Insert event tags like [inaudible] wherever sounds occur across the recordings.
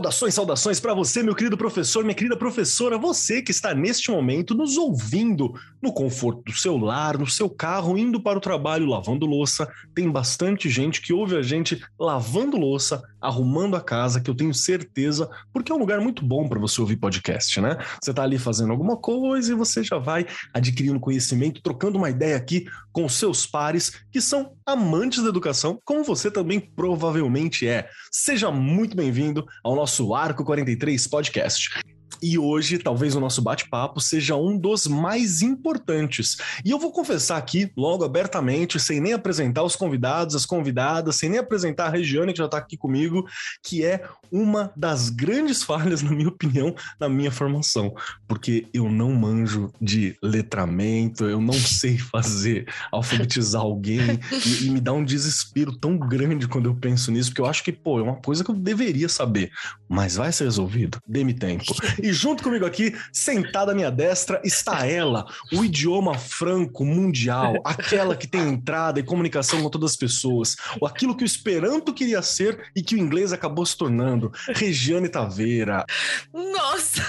Saudações, saudações para você, meu querido professor, minha querida professora, você que está neste momento nos ouvindo no conforto do seu lar, no seu carro, indo para o trabalho, lavando louça. Tem bastante gente que ouve a gente lavando louça, arrumando a casa, que eu tenho certeza, porque é um lugar muito bom para você ouvir podcast, né? Você está ali fazendo alguma coisa e você já vai adquirindo conhecimento, trocando uma ideia aqui com seus pares que são amantes da educação, como você também provavelmente é. Seja muito bem-vindo ao nosso Arco 43 Podcast. E hoje, talvez o nosso bate-papo seja um dos mais importantes. E eu vou confessar aqui, logo abertamente, sem nem apresentar os convidados, as convidadas, sem nem apresentar a Regiane, que já está aqui comigo, que é uma das grandes [laughs] falhas, na minha opinião, na minha formação. Porque eu não manjo de letramento, eu não [laughs] sei fazer, alfabetizar alguém, e, e me dá um desespero tão grande quando eu penso nisso, porque eu acho que, pô, é uma coisa que eu deveria saber, mas vai ser resolvido. Dê-me tempo. E [laughs] junto comigo aqui, sentada à minha destra, está ela, o idioma franco mundial, aquela que tem entrada e comunicação com todas as pessoas, ou aquilo que o Esperanto queria ser e que o inglês acabou se tornando. Regiane Taveira. Nossa!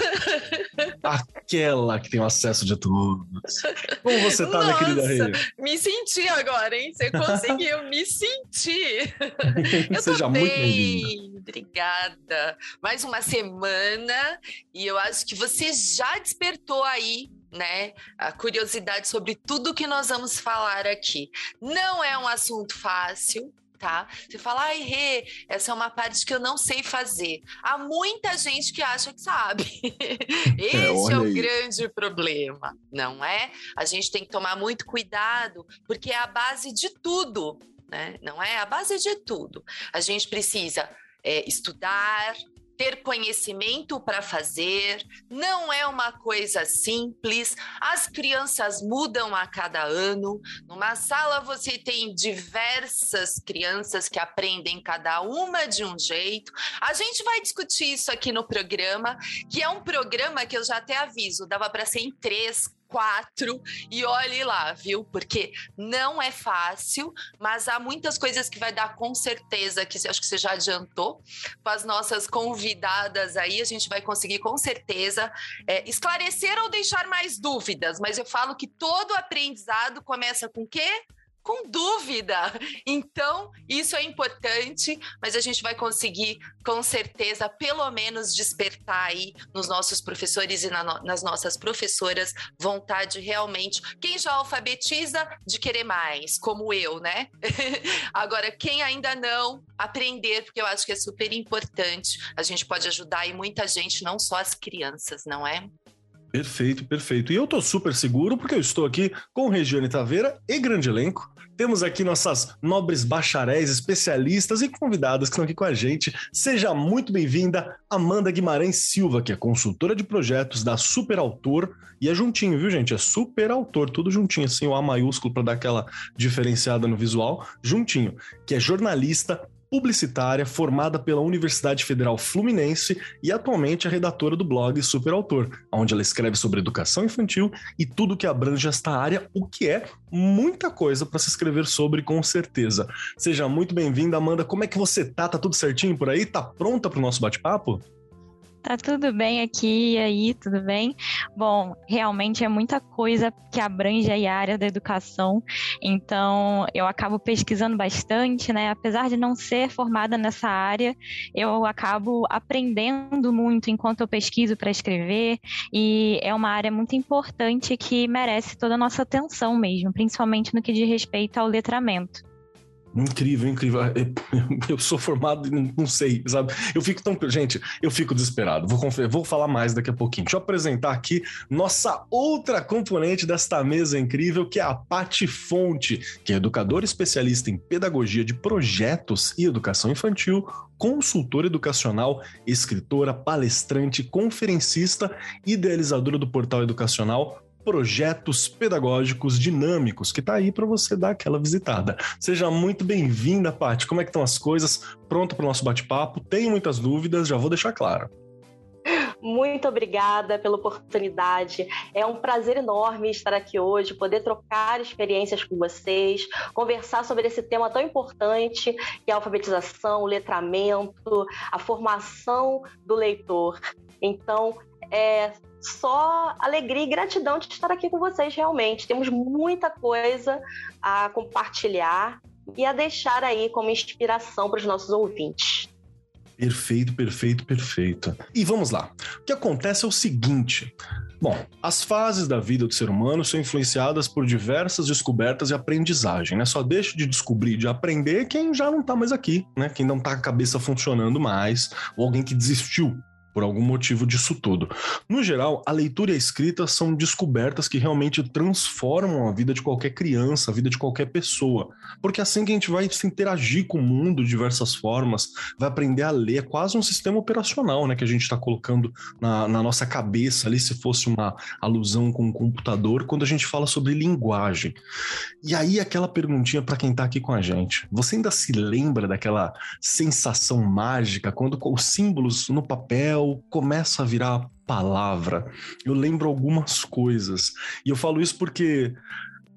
Aquela que tem o acesso de todos. Como você tá, Nossa, minha querida Rei? Me senti agora, hein? Você conseguiu me sentir. [laughs] Eu Seja muito bem-vinda. Obrigada. Mais uma semana e eu acho que você já despertou aí né, a curiosidade sobre tudo que nós vamos falar aqui. Não é um assunto fácil, tá? Você fala, ai, Rê, essa é uma parte que eu não sei fazer. Há muita gente que acha que sabe. [laughs] Esse é, é o aí. grande problema, não é? A gente tem que tomar muito cuidado, porque é a base de tudo, né? Não é? A base de tudo. A gente precisa é, estudar, ter conhecimento para fazer, não é uma coisa simples. As crianças mudam a cada ano. Numa sala você tem diversas crianças que aprendem cada uma de um jeito. A gente vai discutir isso aqui no programa, que é um programa que eu já até aviso, dava para ser em três, quatro e olhe lá, viu? Porque não é fácil, mas há muitas coisas que vai dar com certeza, que acho que você já adiantou, com as nossas convidadas aí, a gente vai conseguir com certeza é, esclarecer ou deixar mais dúvidas, mas eu falo que todo aprendizado começa com o quê? Com dúvida. Então, isso é importante, mas a gente vai conseguir, com certeza, pelo menos despertar aí nos nossos professores e na nas nossas professoras vontade realmente. Quem já alfabetiza, de querer mais, como eu, né? [laughs] Agora, quem ainda não, aprender, porque eu acho que é super importante. A gente pode ajudar aí muita gente, não só as crianças, não é? Perfeito, perfeito. E eu tô super seguro porque eu estou aqui com Regiane Taveira e grande elenco. Temos aqui nossas nobres bacharéis, especialistas e convidadas que estão aqui com a gente. Seja muito bem-vinda, Amanda Guimarães Silva, que é consultora de projetos da Super Autor. E é juntinho, viu, gente? É Super Autor, tudo juntinho, assim, o A maiúsculo para dar aquela diferenciada no visual, juntinho. Que é jornalista, publicitária formada pela Universidade Federal Fluminense e atualmente é redatora do blog Super Autor, onde ela escreve sobre educação infantil e tudo que abrange esta área, o que é muita coisa para se escrever sobre com certeza. Seja muito bem-vinda, Amanda. Como é que você tá? Tá tudo certinho por aí? Tá pronta para o nosso bate-papo? Tá tudo bem aqui, e aí, tudo bem? Bom, realmente é muita coisa que abrange a área da educação, então eu acabo pesquisando bastante, né? Apesar de não ser formada nessa área, eu acabo aprendendo muito enquanto eu pesquiso para escrever, e é uma área muito importante que merece toda a nossa atenção mesmo, principalmente no que diz respeito ao letramento. Incrível, incrível. [laughs] Eu sou formado e não sei, sabe? Eu fico tão. Gente, eu fico desesperado. Vou, vou falar mais daqui a pouquinho. Deixa eu apresentar aqui nossa outra componente desta mesa incrível, que é a Pati Fonte, que é educadora especialista em pedagogia de projetos e educação infantil, consultora educacional, escritora, palestrante, conferencista, idealizadora do portal educacional projetos pedagógicos dinâmicos, que está aí para você dar aquela visitada. Seja muito bem-vinda, Paty. Como é que estão as coisas? Pronto para o nosso bate-papo? Tenho muitas dúvidas, já vou deixar claro. muito obrigada pela oportunidade. É um prazer enorme estar aqui hoje, poder trocar experiências com vocês, conversar sobre esse tema tão importante que é a alfabetização, o letramento, a formação do leitor. Então, é só alegria e gratidão de estar aqui com vocês realmente. Temos muita coisa a compartilhar e a deixar aí como inspiração para os nossos ouvintes. Perfeito, perfeito, perfeito. E vamos lá. O que acontece é o seguinte. Bom, as fases da vida do ser humano são influenciadas por diversas descobertas e aprendizagem, né? Só deixa de descobrir, de aprender quem já não tá mais aqui, né? Quem não tá com a cabeça funcionando mais, ou alguém que desistiu por algum motivo disso tudo. No geral, a leitura e a escrita são descobertas que realmente transformam a vida de qualquer criança, a vida de qualquer pessoa. Porque é assim que a gente vai se interagir com o mundo de diversas formas, vai aprender a ler, é quase um sistema operacional, né, que a gente está colocando na, na, nossa cabeça ali, se fosse uma alusão com um computador, quando a gente fala sobre linguagem. E aí aquela perguntinha para quem está aqui com a gente. Você ainda se lembra daquela sensação mágica quando os símbolos no papel papel começa a virar palavra. Eu lembro algumas coisas. E eu falo isso porque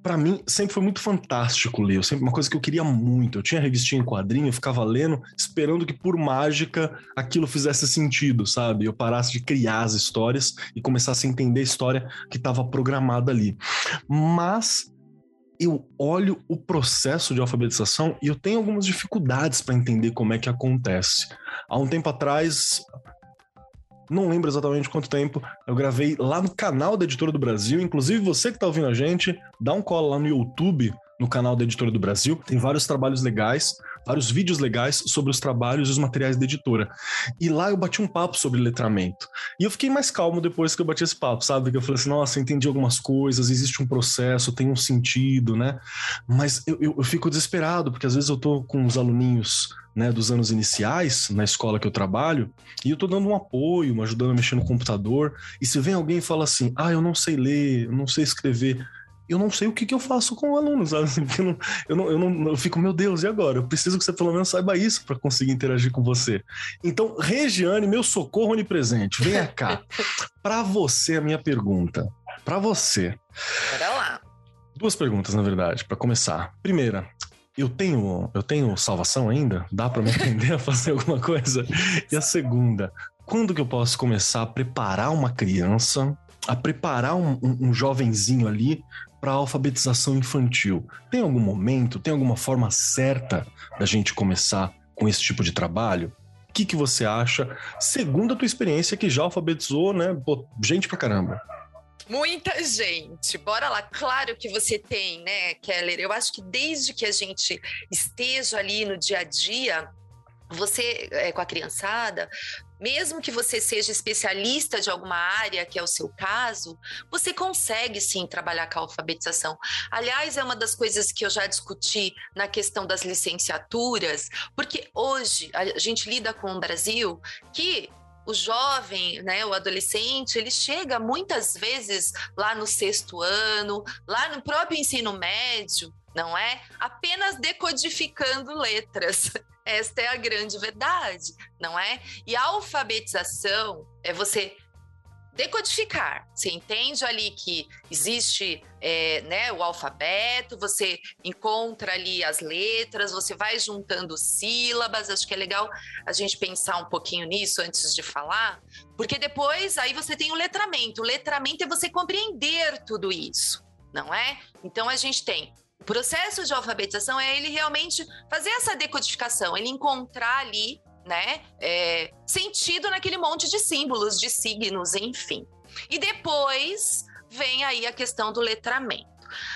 para mim sempre foi muito fantástico ler, sempre uma coisa que eu queria muito. Eu tinha revistinha em quadrinho, eu ficava lendo, esperando que por mágica aquilo fizesse sentido, sabe? Eu parasse de criar as histórias e começasse a entender a história que estava programada ali. Mas eu olho o processo de alfabetização e eu tenho algumas dificuldades para entender como é que acontece. Há um tempo atrás, não lembro exatamente quanto tempo, eu gravei lá no canal da Editora do Brasil. Inclusive, você que está ouvindo a gente, dá um colo lá no YouTube, no canal da Editora do Brasil. Tem vários trabalhos legais, vários vídeos legais sobre os trabalhos e os materiais da editora. E lá eu bati um papo sobre letramento. E eu fiquei mais calmo depois que eu bati esse papo, sabe? Que eu falei assim, nossa, entendi algumas coisas, existe um processo, tem um sentido, né? Mas eu, eu, eu fico desesperado, porque às vezes eu tô com os aluninhos né, dos anos iniciais na escola que eu trabalho, e eu tô dando um apoio, ajudando a mexer no computador, e se vem alguém e fala assim, ah, eu não sei ler, eu não sei escrever, eu não sei o que, que eu faço com o aluno, sabe? [laughs] Eu, não, eu, não, eu, não, eu fico, meu Deus, e agora? Eu preciso que você pelo menos saiba isso para conseguir interagir com você. Então, Regiane, meu socorro onipresente, venha [laughs] cá. para você, a minha pergunta. Para você. Bora lá. Duas perguntas, na verdade, para começar. Primeira, eu tenho, eu tenho salvação ainda? Dá para me aprender a fazer alguma coisa? E a segunda, quando que eu posso começar a preparar uma criança, a preparar um, um, um jovenzinho ali para alfabetização infantil? Tem algum momento, tem alguma forma certa da gente começar com esse tipo de trabalho? O que, que você acha, segundo a tua experiência que já alfabetizou, né? Gente pra caramba. Muita gente. Bora lá. Claro que você tem, né, Keller? Eu acho que desde que a gente esteja ali no dia a dia, você é, com a criançada, mesmo que você seja especialista de alguma área, que é o seu caso, você consegue sim trabalhar com a alfabetização. Aliás, é uma das coisas que eu já discuti na questão das licenciaturas, porque hoje a gente lida com um Brasil que o jovem, né, o adolescente, ele chega muitas vezes lá no sexto ano, lá no próprio ensino médio, não é? Apenas decodificando letras. [laughs] Esta é a grande verdade, não é? E a alfabetização é você decodificar. Você entende ali que existe é, né, o alfabeto, você encontra ali as letras, você vai juntando sílabas. Acho que é legal a gente pensar um pouquinho nisso antes de falar, porque depois aí você tem o letramento. O letramento é você compreender tudo isso, não é? Então a gente tem o processo de alfabetização é ele realmente fazer essa decodificação, ele encontrar ali né? É, sentido naquele monte de símbolos, de signos, enfim. E depois vem aí a questão do letramento.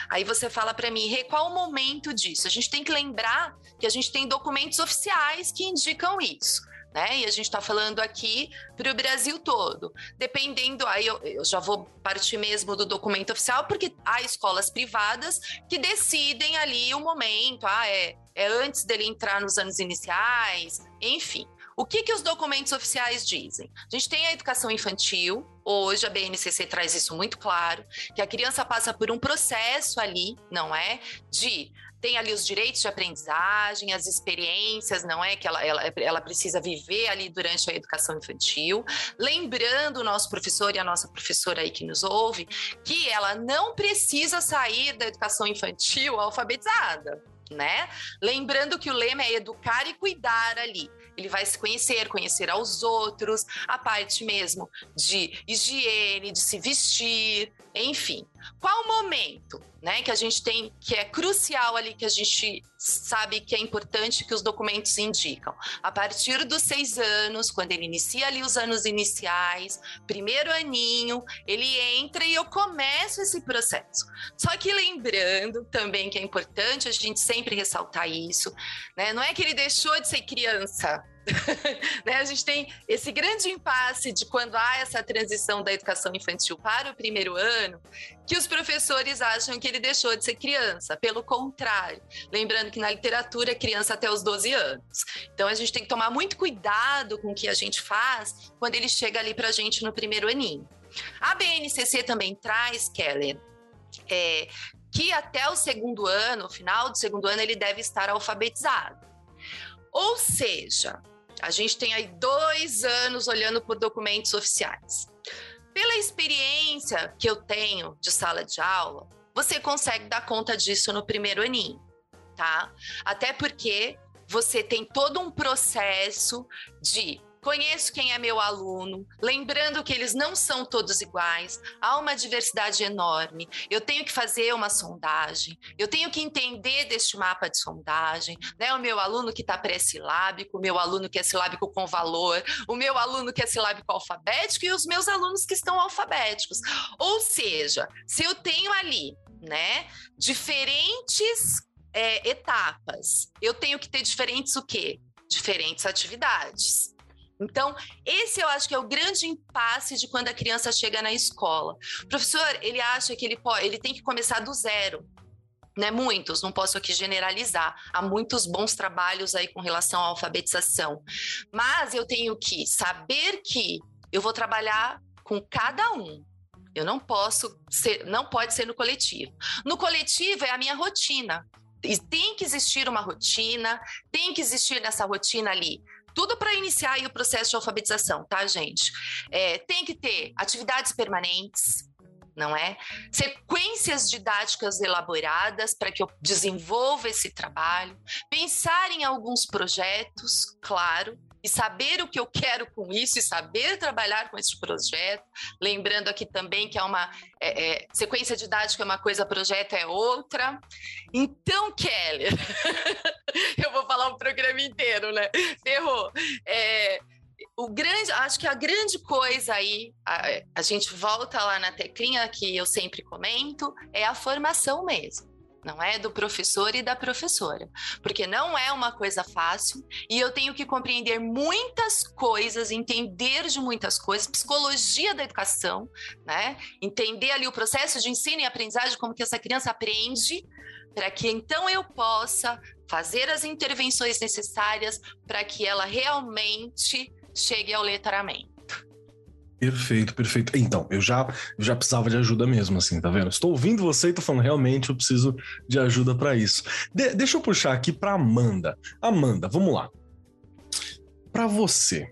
Aí você fala para mim, qual o momento disso? A gente tem que lembrar que a gente tem documentos oficiais que indicam isso né? E a gente está falando aqui para o Brasil todo. Dependendo, aí eu, eu, já vou partir mesmo do documento oficial, porque há escolas privadas que decidem ali o momento, ah, é, é antes dele entrar nos anos iniciais, enfim. O que, que os documentos oficiais dizem? A gente tem a educação infantil, hoje a BNCC traz isso muito claro, que a criança passa por um processo ali, não é? De tem ali os direitos de aprendizagem, as experiências, não é? Que ela, ela, ela precisa viver ali durante a educação infantil. Lembrando o nosso professor e a nossa professora aí que nos ouve, que ela não precisa sair da educação infantil alfabetizada. Né? Lembrando que o lema é educar e cuidar ali ele vai se conhecer, conhecer aos outros, a parte mesmo de higiene, de se vestir, enfim. Qual o momento, né, que a gente tem que é crucial ali que a gente sabe que é importante que os documentos indicam? A partir dos seis anos, quando ele inicia ali os anos iniciais, primeiro aninho, ele entra e eu começo esse processo. Só que lembrando também que é importante a gente sempre ressaltar isso, né? Não é que ele deixou de ser criança, [laughs] né? A gente tem esse grande impasse de quando há essa transição da educação infantil para o primeiro ano, que os professores acham que ele deixou de ser criança. Pelo contrário, lembrando que na literatura é criança até os 12 anos. Então a gente tem que tomar muito cuidado com o que a gente faz quando ele chega ali para a gente no primeiro aninho. A BNCC também traz, Keller, é, que até o segundo ano, final do segundo ano, ele deve estar alfabetizado. Ou seja, a gente tem aí dois anos olhando por documentos oficiais. Pela experiência que eu tenho de sala de aula, você consegue dar conta disso no primeiro aninho, tá? Até porque você tem todo um processo de Conheço quem é meu aluno, lembrando que eles não são todos iguais, há uma diversidade enorme. Eu tenho que fazer uma sondagem, eu tenho que entender deste mapa de sondagem, né? O meu aluno que está pré-silábico, o meu aluno que é silábico com valor, o meu aluno que é silábico alfabético e os meus alunos que estão alfabéticos. Ou seja, se eu tenho ali, né, diferentes é, etapas, eu tenho que ter diferentes o quê? Diferentes atividades. Então, esse eu acho que é o grande impasse de quando a criança chega na escola. O professor, ele acha que ele, pode, ele tem que começar do zero. Né, muitos, não posso aqui generalizar. Há muitos bons trabalhos aí com relação à alfabetização. Mas eu tenho que saber que eu vou trabalhar com cada um. Eu não posso ser, não pode ser no coletivo. No coletivo é a minha rotina. E tem que existir uma rotina, tem que existir nessa rotina ali tudo para iniciar o processo de alfabetização, tá, gente? É, tem que ter atividades permanentes, não é? Sequências didáticas elaboradas para que eu desenvolva esse trabalho, pensar em alguns projetos, claro, e saber o que eu quero com isso e saber trabalhar com esse projeto. Lembrando aqui também que é uma é, é, sequência didática é uma coisa, projeto é outra. Então, Keller, [laughs] eu vou falar o programa inteiro, né? Ferrou. É, o grande, acho que a grande coisa aí, a, a gente volta lá na teclinha que eu sempre comento, é a formação mesmo não é do professor e da professora, porque não é uma coisa fácil e eu tenho que compreender muitas coisas, entender de muitas coisas, psicologia da educação, né? Entender ali o processo de ensino e aprendizagem, como que essa criança aprende, para que então eu possa fazer as intervenções necessárias para que ela realmente chegue ao letramento. Perfeito, perfeito. Então, eu já, eu já precisava de ajuda mesmo, assim, tá vendo? Estou ouvindo você e tô falando, realmente eu preciso de ajuda para isso. De, deixa eu puxar aqui para Amanda. Amanda, vamos lá. Para você,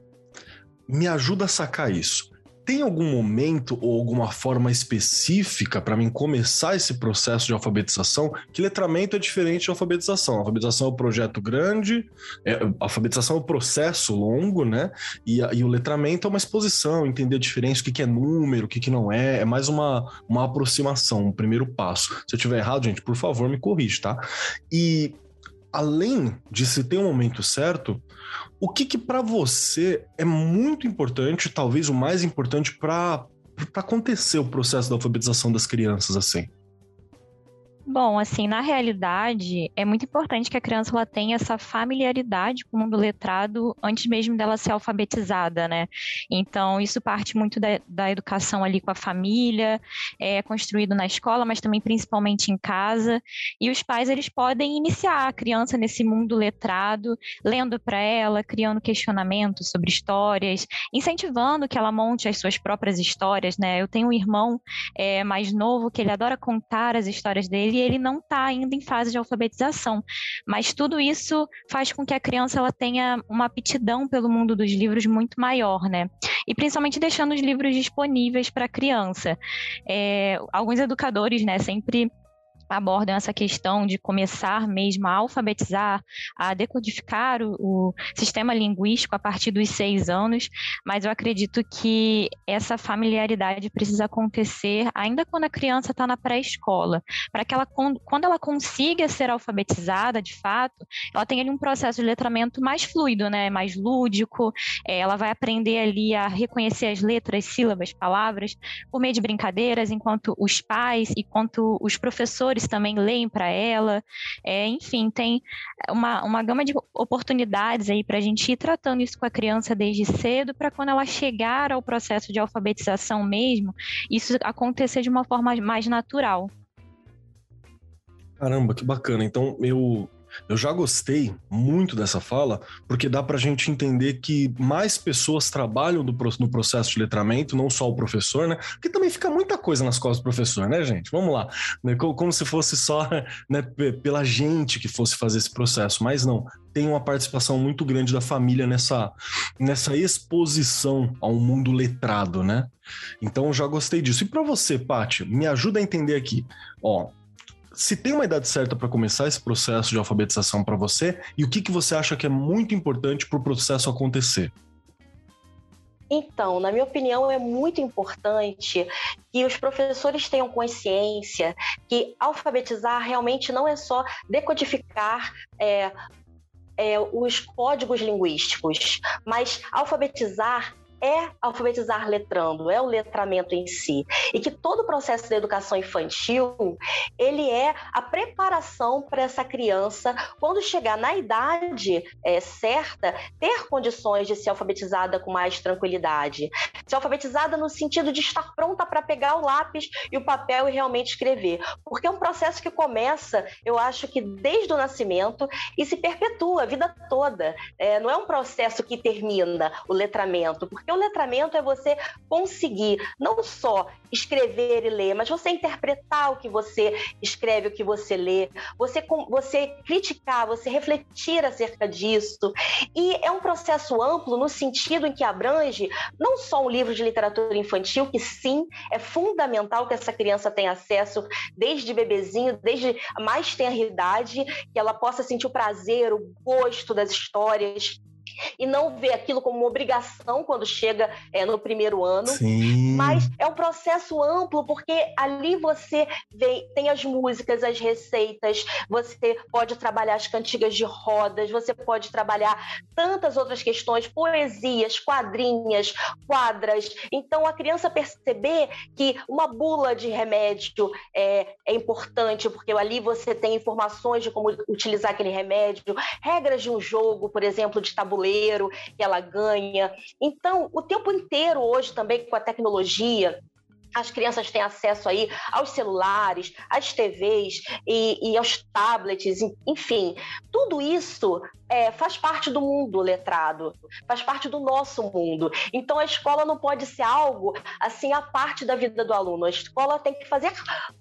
me ajuda a sacar isso tem algum momento ou alguma forma específica para mim começar esse processo de alfabetização? Que letramento é diferente de alfabetização. Alfabetização é um projeto grande, é, alfabetização é um processo longo, né? E, e, o letramento é uma exposição, entender a diferença, o que, que é número, o que, que não é. É mais uma, uma aproximação, um primeiro passo. Se eu tiver errado, gente, por favor, me corrija, tá? E além de se ter um momento certo, o que, que para você é muito importante, talvez o mais importante para acontecer o processo da alfabetização das crianças assim? Bom, assim, na realidade, é muito importante que a criança ela tenha essa familiaridade com o mundo letrado antes mesmo dela ser alfabetizada, né? Então, isso parte muito da, da educação ali com a família, é construído na escola, mas também principalmente em casa. E os pais, eles podem iniciar a criança nesse mundo letrado, lendo para ela, criando questionamentos sobre histórias, incentivando que ela monte as suas próprias histórias, né? Eu tenho um irmão é, mais novo que ele adora contar as histórias dele e ele não está ainda em fase de alfabetização. Mas tudo isso faz com que a criança ela tenha uma aptidão pelo mundo dos livros muito maior, né? E principalmente deixando os livros disponíveis para a criança. É, alguns educadores, né, sempre abordam essa questão de começar mesmo a alfabetizar, a decodificar o, o, sistema linguístico a partir dos seis anos, mas eu acredito que essa familiaridade precisa acontecer ainda quando a criança está na pré-escola, para que ela, quando ela consiga ser alfabetizada de fato, ela tenha ali um processo de letramento mais fluido, né, mais lúdico, é, ela vai aprender ali a reconhecer as letras, sílabas, palavras, por meio de brincadeiras, enquanto os pais e quanto os professores professores também leem para ela. É, enfim, tem uma, uma gama de oportunidades aí para a gente ir tratando isso com a criança desde cedo, para quando ela chegar ao processo de alfabetização mesmo, isso acontecer de uma forma mais natural. Caramba, que bacana. Então, eu eu já gostei muito dessa fala, porque dá para a gente entender que mais pessoas trabalham no processo de letramento, não só o professor, né? Porque também fica muita coisa nas costas do professor, né, gente? Vamos lá. Né? Como se fosse só [laughs] né, pela gente que fosse fazer esse processo, mas não. Tem uma participação muito grande da família nessa, nessa exposição ao mundo letrado, né? Então, eu já gostei disso. E para você, Paty, me ajuda a entender aqui. Ó, se tem uma idade certa para começar esse processo de alfabetização para você e o que, que você acha que é muito importante para o processo acontecer? Então, na minha opinião, é muito importante que os professores tenham consciência que alfabetizar realmente não é só decodificar é, é, os códigos linguísticos, mas alfabetizar é alfabetizar letrando, é o letramento em si. E que todo o processo da educação infantil, ele é a preparação para essa criança, quando chegar na idade é, certa, ter condições de ser alfabetizada com mais tranquilidade. Ser alfabetizada no sentido de estar pronta para pegar o lápis e o papel e realmente escrever. Porque é um processo que começa, eu acho que desde o nascimento e se perpetua a vida toda. É, não é um processo que termina o letramento, porque porque o letramento é você conseguir não só escrever e ler, mas você interpretar o que você escreve, o que você lê, você, você criticar, você refletir acerca disso. E é um processo amplo no sentido em que abrange não só um livro de literatura infantil, que sim, é fundamental que essa criança tenha acesso desde bebezinho, desde a mais tenra idade, que ela possa sentir o prazer, o gosto das histórias, e não ver aquilo como uma obrigação quando chega é, no primeiro ano. Sim. Mas é um processo amplo, porque ali você vê, tem as músicas, as receitas, você pode trabalhar as cantigas de rodas, você pode trabalhar tantas outras questões, poesias, quadrinhas, quadras. Então, a criança perceber que uma bula de remédio é, é importante, porque ali você tem informações de como utilizar aquele remédio, regras de um jogo, por exemplo, de tabuleiro tabuleiro que ela ganha. Então, o tempo inteiro hoje também com a tecnologia, as crianças têm acesso aí aos celulares, às TVs e, e aos tablets, enfim, tudo isso é, faz parte do mundo letrado, faz parte do nosso mundo. Então a escola não pode ser algo assim a parte da vida do aluno. A escola tem que fazer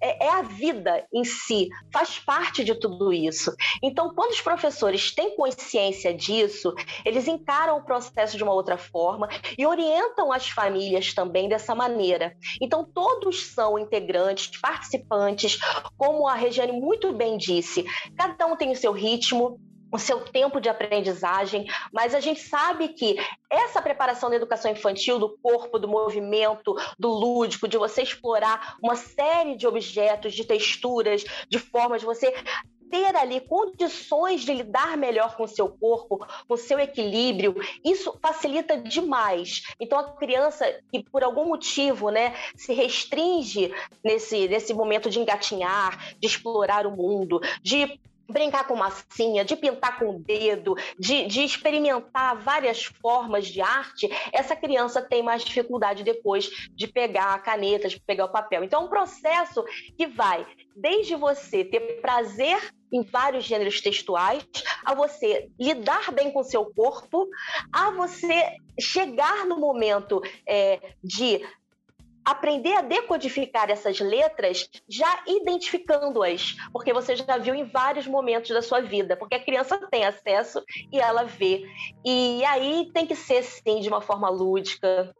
é, é a vida em si, faz parte de tudo isso. Então quando os professores têm consciência disso, eles encaram o processo de uma outra forma e orientam as famílias também dessa maneira. Então todos são integrantes, participantes, como a Regiane muito bem disse. Cada um tem o seu ritmo, o seu tempo de aprendizagem, mas a gente sabe que essa preparação da educação infantil, do corpo, do movimento, do lúdico, de você explorar uma série de objetos, de texturas, de formas, de você ter ali condições de lidar melhor com o seu corpo, com o seu equilíbrio, isso facilita demais. Então a criança que por algum motivo, né, se restringe nesse nesse momento de engatinhar, de explorar o mundo, de brincar com massinha, de pintar com o dedo, de, de, experimentar várias formas de arte, essa criança tem mais dificuldade depois de pegar a caneta, de pegar o papel. Então, é um processo que vai desde você ter prazer em vários gêneros textuais, a você lidar bem com seu corpo, a você chegar no momento é, de aprender a decodificar essas letras já identificando-as, porque você já viu em vários momentos da sua vida, porque a criança tem acesso e ela vê. E aí tem que ser, sim, de uma forma lúdica,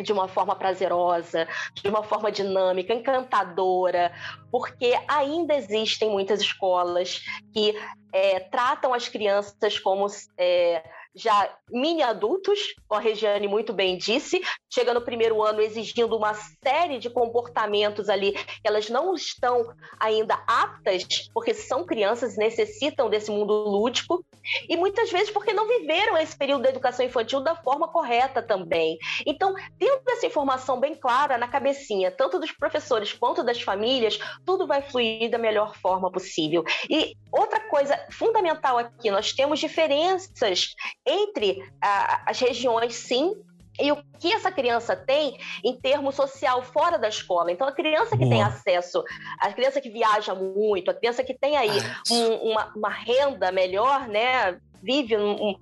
de uma forma prazerosa, de uma forma dinâmica, encantadora, porque ainda existem muitas escolas que é, tratam as crianças como. É, já mini adultos, como a Regiane muito bem disse, chega no primeiro ano exigindo uma série de comportamentos ali elas não estão ainda aptas, porque são crianças e necessitam desse mundo lúdico, e muitas vezes porque não viveram esse período da educação infantil da forma correta também. Então, tendo essa informação bem clara na cabecinha, tanto dos professores quanto das famílias, tudo vai fluir da melhor forma possível. E outra coisa fundamental aqui, nós temos diferenças entre ah, as regiões, sim, e o que essa criança tem em termo social fora da escola. Então, a criança que Boa. tem acesso, a criança que viaja muito, a criança que tem aí um, uma, uma, renda melhor, né? Vive um,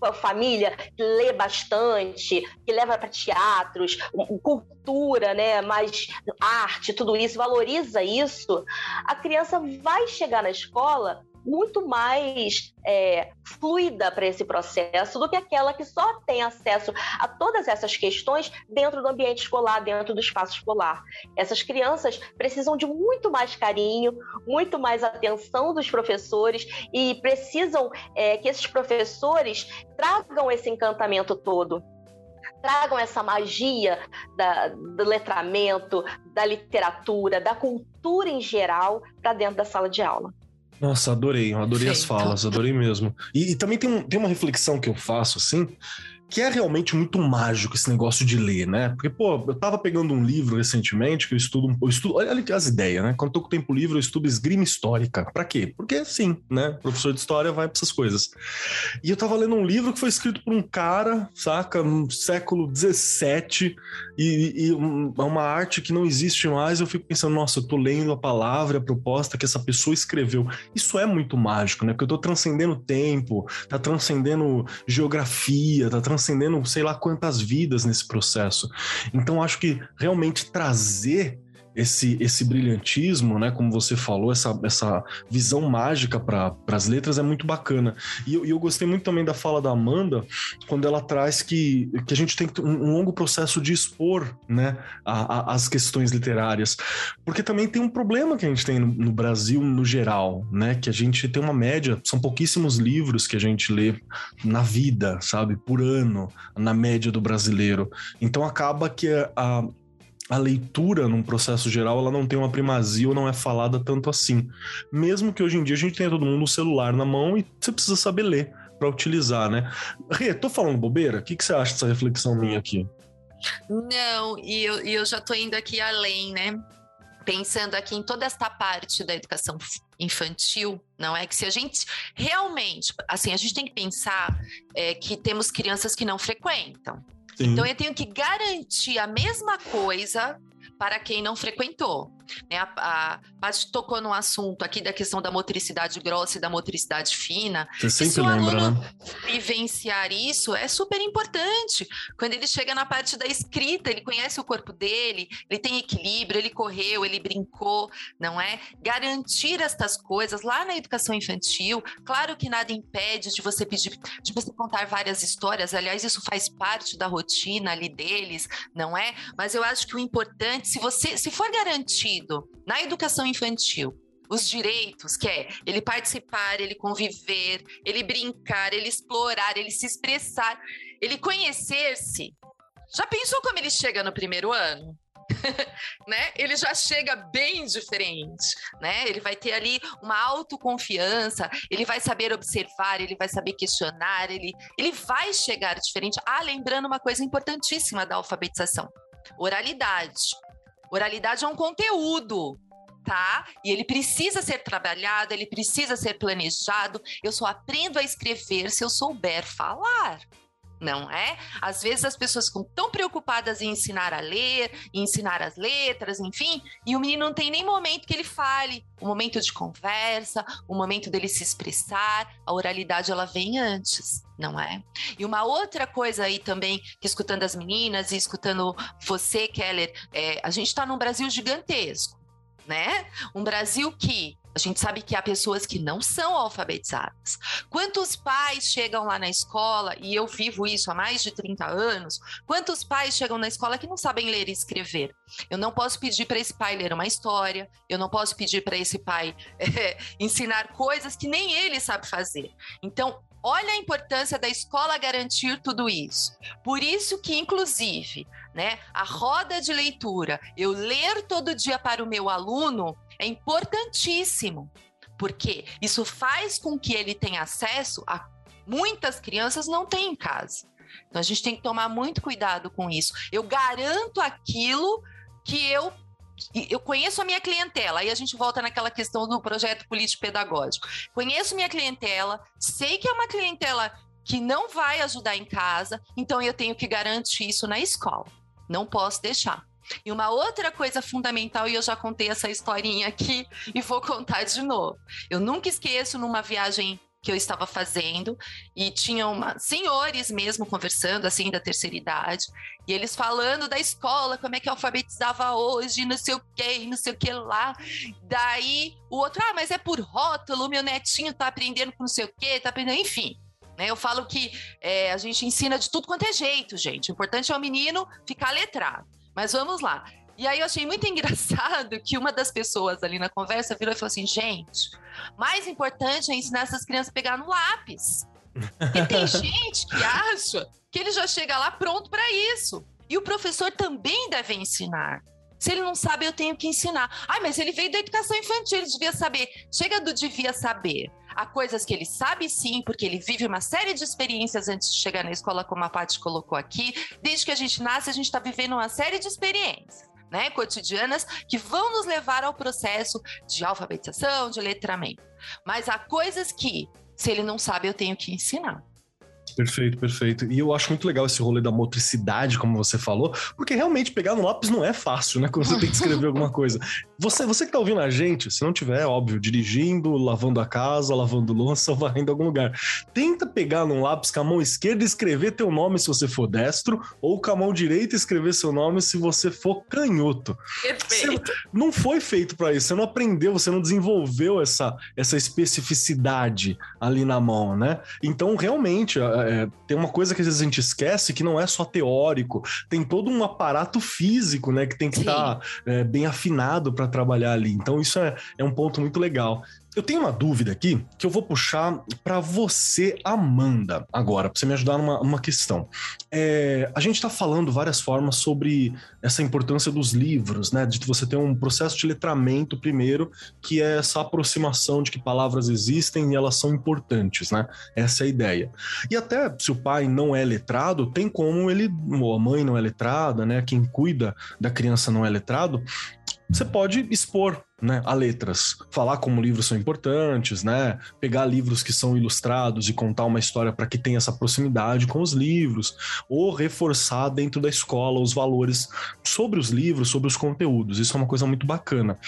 uma família que lê bastante, que leva para teatros, cultura, né? Mais arte, tudo isso, valoriza isso. A criança vai chegar na escola muito mais é, fluida para esse processo do que aquela que só tem acesso a todas essas questões dentro do ambiente escolar, dentro do espaço escolar. Essas crianças precisam de muito mais carinho, muito mais atenção dos professores e precisam é, que esses professores tragam esse encantamento todo tragam essa magia da, do letramento, da literatura, da cultura em geral para dentro da sala de aula. Nossa, adorei, adorei as falas, adorei mesmo. E, e também tem, um, tem uma reflexão que eu faço, assim, que é realmente muito mágico esse negócio de ler, né? Porque, pô, eu tava pegando um livro recentemente que eu estudo, eu estudo olha as ideias, né? Quando tô com tempo livre, eu estudo esgrima histórica. Para quê? Porque sim, né? Professor de história vai para essas coisas. E eu tava lendo um livro que foi escrito por um cara, saca, no século 17 e, e é uma arte que não existe mais. Eu fico pensando, nossa, eu tô lendo a palavra, a proposta que essa pessoa escreveu. Isso é muito mágico, né? Porque eu tô transcendendo tempo, tá transcendendo geografia, tá transcendendo transcendendo sei lá quantas vidas nesse processo. Então acho que realmente trazer esse, esse brilhantismo, né, como você falou, essa, essa visão mágica para as letras é muito bacana. E eu, eu, gostei muito também da fala da Amanda, quando ela traz que, que a gente tem um, longo processo de expor né, a, a, as questões literárias. Porque também tem um problema que a gente tem no, no, Brasil no geral, né, que a gente tem uma média, são pouquíssimos livros que a gente lê na vida, sabe, por ano, na média do brasileiro. Então acaba que a leitura num processo geral ela não tem uma primazia ou não é falada tanto assim. Mesmo que hoje em dia a gente tenha todo mundo um celular na mão e você precisa saber ler para utilizar, né? Rê, tô falando bobeira? O que, que você acha dessa reflexão minha aqui? Não, e eu, e eu já tô indo aqui além, né? Pensando aqui em toda esta parte da educação infantil, não é? Que se a gente realmente, assim, a gente tem que pensar é, que temos crianças que não frequentam, Sim. Então eu tenho que garantir a mesma coisa para quem não frequentou. Né? A, a Paty tocou no assunto aqui da questão da motricidade grossa e da motricidade fina. Você sempre lembra, né? Vivenciar isso é super importante. Quando ele chega na parte da escrita, ele conhece o corpo dele, ele tem equilíbrio, ele correu, ele brincou, não é? Garantir estas coisas lá na educação infantil, claro que nada impede de você pedir, de você contar várias histórias. Aliás, isso faz parte da rotina ali deles, não é? Mas eu acho que o importante, se você, se for garantir na educação infantil os direitos, que é ele participar, ele conviver, ele brincar, ele explorar, ele se expressar, ele conhecer-se. Já pensou como ele chega no primeiro ano? [laughs] né? Ele já chega bem diferente, né? Ele vai ter ali uma autoconfiança, ele vai saber observar, ele vai saber questionar, ele, ele vai chegar diferente. Ah, lembrando uma coisa importantíssima da alfabetização: oralidade. Oralidade é um conteúdo, tá? E ele precisa ser trabalhado, ele precisa ser planejado. Eu só aprendo a escrever se eu souber falar. Não é? Às vezes as pessoas ficam tão preocupadas em ensinar a ler, em ensinar as letras, enfim, e o menino não tem nem momento que ele fale, o momento de conversa, o momento dele se expressar, a oralidade ela vem antes, não é? E uma outra coisa aí também, que escutando as meninas e escutando você, Keller, é, a gente está num Brasil gigantesco, né? Um Brasil que a gente sabe que há pessoas que não são alfabetizadas. Quantos pais chegam lá na escola, e eu vivo isso há mais de 30 anos, quantos pais chegam na escola que não sabem ler e escrever? Eu não posso pedir para esse pai ler uma história, eu não posso pedir para esse pai é, [laughs] ensinar coisas que nem ele sabe fazer. Então, olha a importância da escola garantir tudo isso. Por isso que, inclusive, né, a roda de leitura, eu ler todo dia para o meu aluno, é importantíssimo, porque isso faz com que ele tenha acesso a muitas crianças não têm em casa. Então a gente tem que tomar muito cuidado com isso. Eu garanto aquilo que eu eu conheço a minha clientela, aí a gente volta naquela questão do projeto político-pedagógico. Conheço minha clientela, sei que é uma clientela que não vai ajudar em casa, então eu tenho que garantir isso na escola. Não posso deixar. E uma outra coisa fundamental, e eu já contei essa historinha aqui e vou contar de novo. Eu nunca esqueço numa viagem que eu estava fazendo e tinham senhores mesmo conversando assim da terceira idade e eles falando da escola como é que alfabetizava hoje não sei o que não sei o que lá daí o outro ah mas é por rótulo meu netinho tá aprendendo com não sei o que tá aprendendo enfim né? eu falo que é, a gente ensina de tudo quanto é jeito gente o importante é o menino ficar letrado mas vamos lá. E aí eu achei muito [laughs] engraçado que uma das pessoas ali na conversa virou e falou assim: gente, mais importante é ensinar essas crianças a pegar no lápis. E tem [laughs] gente que acha que ele já chega lá pronto para isso. E o professor também deve ensinar. Se ele não sabe, eu tenho que ensinar. Ai, mas ele veio da educação infantil, ele devia saber. Chega do devia saber. Há coisas que ele sabe sim, porque ele vive uma série de experiências antes de chegar na escola, como a Paty colocou aqui. Desde que a gente nasce, a gente está vivendo uma série de experiências. Né, cotidianas que vão nos levar ao processo de alfabetização, de letramento. Mas há coisas que, se ele não sabe, eu tenho que ensinar. Perfeito, perfeito. E eu acho muito legal esse rolê da motricidade, como você falou, porque realmente pegar no lápis não é fácil, né? Quando você tem que escrever alguma coisa. Você, você que tá ouvindo a gente, se não tiver, óbvio, dirigindo, lavando a casa, lavando louça ou varrendo algum lugar, tenta pegar num lápis com a mão esquerda e escrever teu nome se você for destro, ou com a mão direita escrever seu nome se você for canhoto. Perfeito. Você não foi feito para isso, você não aprendeu, você não desenvolveu essa, essa especificidade ali na mão, né? Então, realmente, é, tem uma coisa que às vezes a gente esquece que não é só teórico, tem todo um aparato físico, né, que tem que estar tá, é, bem afinado para trabalhar ali. Então, isso é, é um ponto muito legal. Eu tenho uma dúvida aqui que eu vou puxar para você, Amanda, agora, para você me ajudar numa, numa questão. É, a gente está falando várias formas sobre essa importância dos livros, né? De você ter um processo de letramento primeiro, que é essa aproximação de que palavras existem e elas são importantes, né? Essa é a ideia. E até se o pai não é letrado, tem como ele, ou a mãe não é letrada, né? Quem cuida da criança não é letrado, você pode expor né, a letras, falar como livros são importantes, né, pegar livros que são ilustrados e contar uma história para que tenha essa proximidade com os livros, ou reforçar dentro da escola os valores sobre os livros, sobre os conteúdos. Isso é uma coisa muito bacana.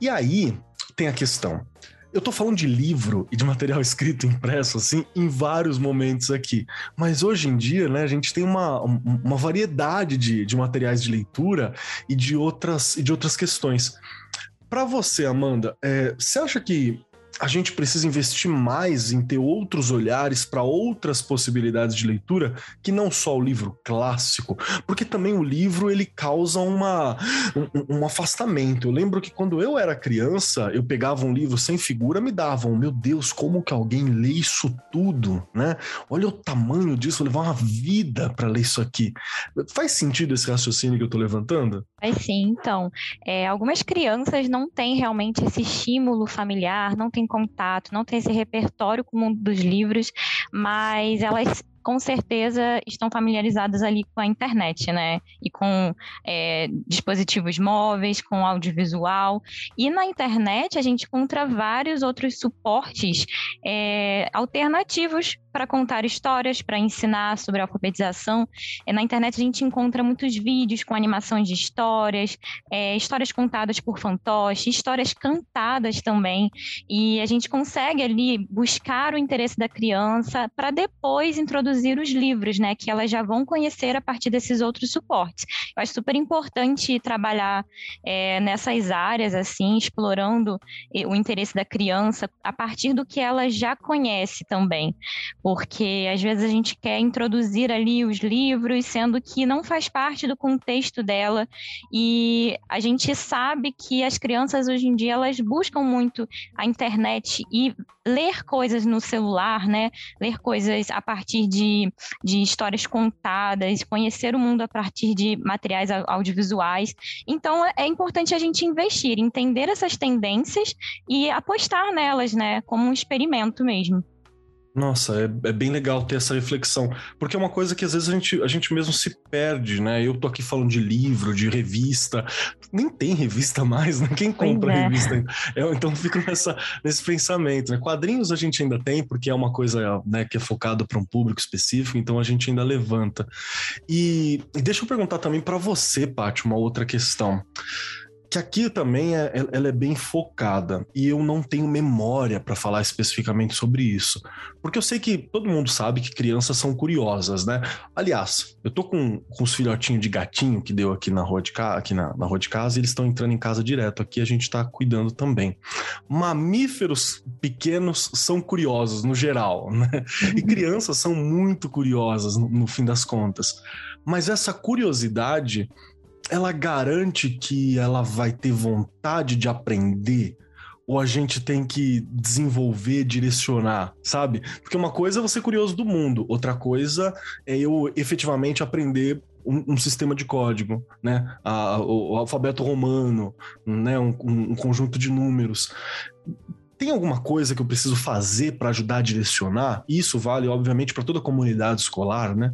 E aí tem a questão. Eu tô falando de livro e de material [laughs] escrito impresso, assim, em vários momentos aqui. Mas hoje em dia, né, a gente tem uma, uma variedade de, de materiais de leitura e de outras, e de outras questões. Para você, Amanda, é, você acha que a gente precisa investir mais em ter outros olhares para outras possibilidades de leitura que não só o livro clássico, porque também o livro ele causa uma, um, um afastamento. Eu lembro que quando eu era criança, eu pegava um livro sem figura, me davam, meu Deus, como que alguém lê isso tudo, né? Olha o tamanho disso, levar uma vida para ler isso aqui. Faz sentido esse raciocínio que eu estou levantando? Faz sim, então. É, algumas crianças não têm realmente esse estímulo familiar, não têm tem contato, não tem esse repertório com o mundo dos livros, mas elas com certeza estão familiarizadas ali com a internet, né? E com é, dispositivos móveis, com audiovisual. E na internet a gente encontra vários outros suportes é, alternativos para contar histórias, para ensinar sobre alfabetização. É, na internet a gente encontra muitos vídeos com animações de histórias, é, histórias contadas por fantoche, histórias cantadas também, e a gente consegue ali buscar o interesse da criança para depois introduzir os livros, né, que elas já vão conhecer a partir desses outros suportes. Eu acho super importante trabalhar é, nessas áreas, assim, explorando o interesse da criança a partir do que ela já conhece também, porque às vezes a gente quer introduzir ali os livros, sendo que não faz parte do contexto dela, e a gente sabe que as crianças hoje em dia elas buscam muito a internet e ler coisas no celular, né? Ler coisas a partir de, de histórias contadas, conhecer o mundo a partir de materiais audiovisuais. Então é importante a gente investir, entender essas tendências e apostar nelas, né? Como um experimento mesmo. Nossa, é, é, bem legal ter essa reflexão, porque é uma coisa que às vezes a gente, a gente mesmo se perde, né? Eu tô aqui falando de livro, de revista, nem tem revista [laughs] mais, né? Quem compra é. revista? Eu, então fico nessa, nesse pensamento, né? Quadrinhos a gente ainda tem, porque é uma coisa né, que é focado para um público específico, então a gente ainda levanta. E, e deixa eu perguntar também para você, Paty, uma outra questão que aqui também é, ela é bem focada e eu não tenho memória para falar especificamente sobre isso, porque eu sei que todo mundo sabe que crianças são curiosas, né? Aliás, eu tô com, com os filhotinhos de gatinho que deu aqui na rua de, ca... aqui na, na rua de casa e eles estão entrando em casa direto. Aqui a gente está cuidando também. Mamíferos pequenos são curiosos no geral, né? E crianças são muito curiosas no, no fim das contas. Mas essa curiosidade ela garante que ela vai ter vontade de aprender ou a gente tem que desenvolver, direcionar, sabe? Porque uma coisa é você curioso do mundo, outra coisa é eu efetivamente aprender um, um sistema de código, né? A, o, o, alfabeto romano, né? Um, um, conjunto de números. Tem alguma coisa que eu preciso fazer para ajudar a direcionar? Isso vale, obviamente, para toda a comunidade escolar, né?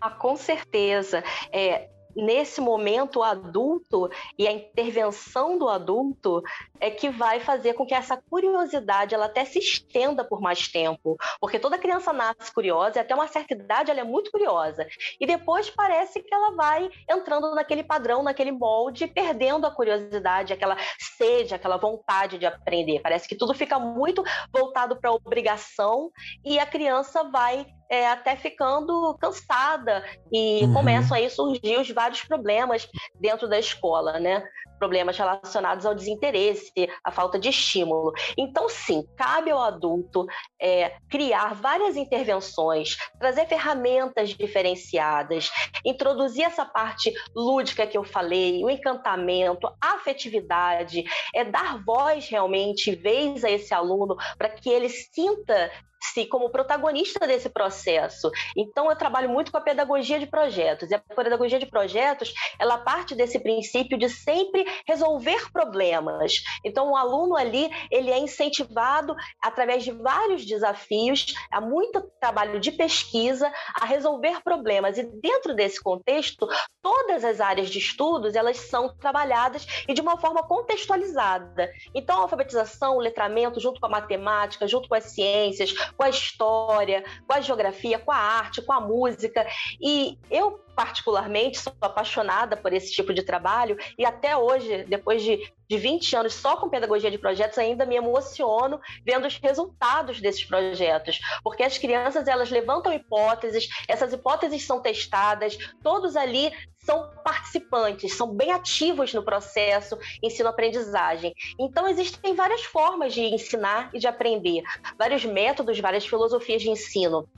Ah, com certeza. É, nesse momento o adulto e a intervenção do adulto é que vai fazer com que essa curiosidade ela até se estenda por mais tempo, porque toda criança nasce curiosa e até uma certa idade ela é muito curiosa e depois parece que ela vai entrando naquele padrão, naquele molde, perdendo a curiosidade, aquela sede, aquela vontade de aprender. Parece que tudo fica muito voltado para a obrigação e a criança vai é, até ficando cansada e uhum. começam aí a surgir os vários problemas dentro da escola, né? Problemas relacionados ao desinteresse, à falta de estímulo. Então, sim, cabe ao adulto é, criar várias intervenções, trazer ferramentas diferenciadas, introduzir essa parte lúdica que eu falei, o encantamento, a afetividade, é dar voz realmente, vez a esse aluno, para que ele sinta se como protagonista desse processo. Então eu trabalho muito com a pedagogia de projetos. E a pedagogia de projetos, ela parte desse princípio de sempre resolver problemas. Então o aluno ali, ele é incentivado através de vários desafios, há muito trabalho de pesquisa a resolver problemas. E dentro desse contexto, todas as áreas de estudos, elas são trabalhadas e de uma forma contextualizada. Então a alfabetização, o letramento junto com a matemática, junto com as ciências, com a história, com a geografia, com a arte, com a música. E eu, particularmente, sou apaixonada por esse tipo de trabalho e até hoje, depois de, de 20 anos só com pedagogia de projetos, ainda me emociono vendo os resultados desses projetos, porque as crianças elas levantam hipóteses, essas hipóteses são testadas, todos ali são participantes, são bem ativos no processo ensino-aprendizagem. Então, existem várias formas de ensinar e de aprender, vários métodos, várias filosofias de ensino.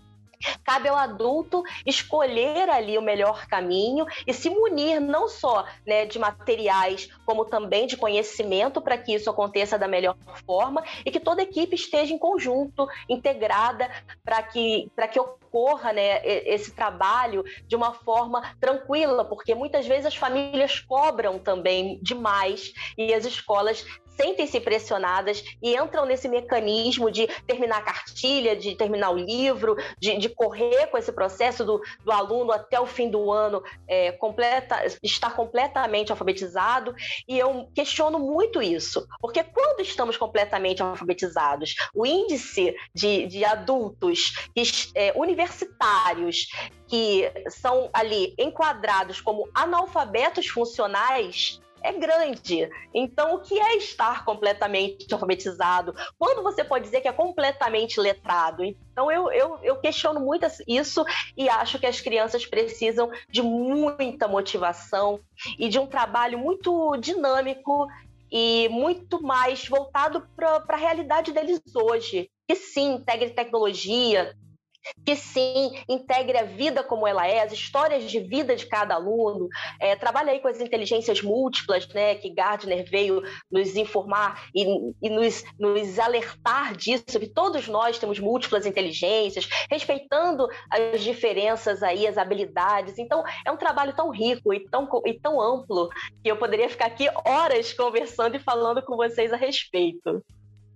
Cabe ao adulto escolher ali o melhor caminho e se munir não só né, de materiais, como também de conhecimento para que isso aconteça da melhor forma e que toda equipe esteja em conjunto, integrada, para que, que ocorra né, esse trabalho de uma forma tranquila, porque muitas vezes as famílias cobram também demais e as escolas sentem-se pressionadas e entram nesse mecanismo de terminar a cartilha, de terminar o livro, de, de correr com esse processo do, do aluno até o fim do ano é, completa, estar completamente alfabetizado. E eu questiono muito isso, porque quando estamos completamente alfabetizados, o índice de, de adultos é, universitários que são ali enquadrados como analfabetos funcionais é grande. Então, o que é estar completamente alfabetizado? Quando você pode dizer que é completamente letrado? Então, eu, eu, eu questiono muito isso e acho que as crianças precisam de muita motivação e de um trabalho muito dinâmico e muito mais voltado para a realidade deles hoje. Que sim, integre tecnologia, que sim integre a vida como ela é, as histórias de vida de cada aluno. É, trabalha aí com as inteligências múltiplas, né, que Gardner veio nos informar e, e nos, nos alertar disso, que todos nós temos múltiplas inteligências, respeitando as diferenças aí, as habilidades. Então, é um trabalho tão rico e tão, e tão amplo que eu poderia ficar aqui horas conversando e falando com vocês a respeito.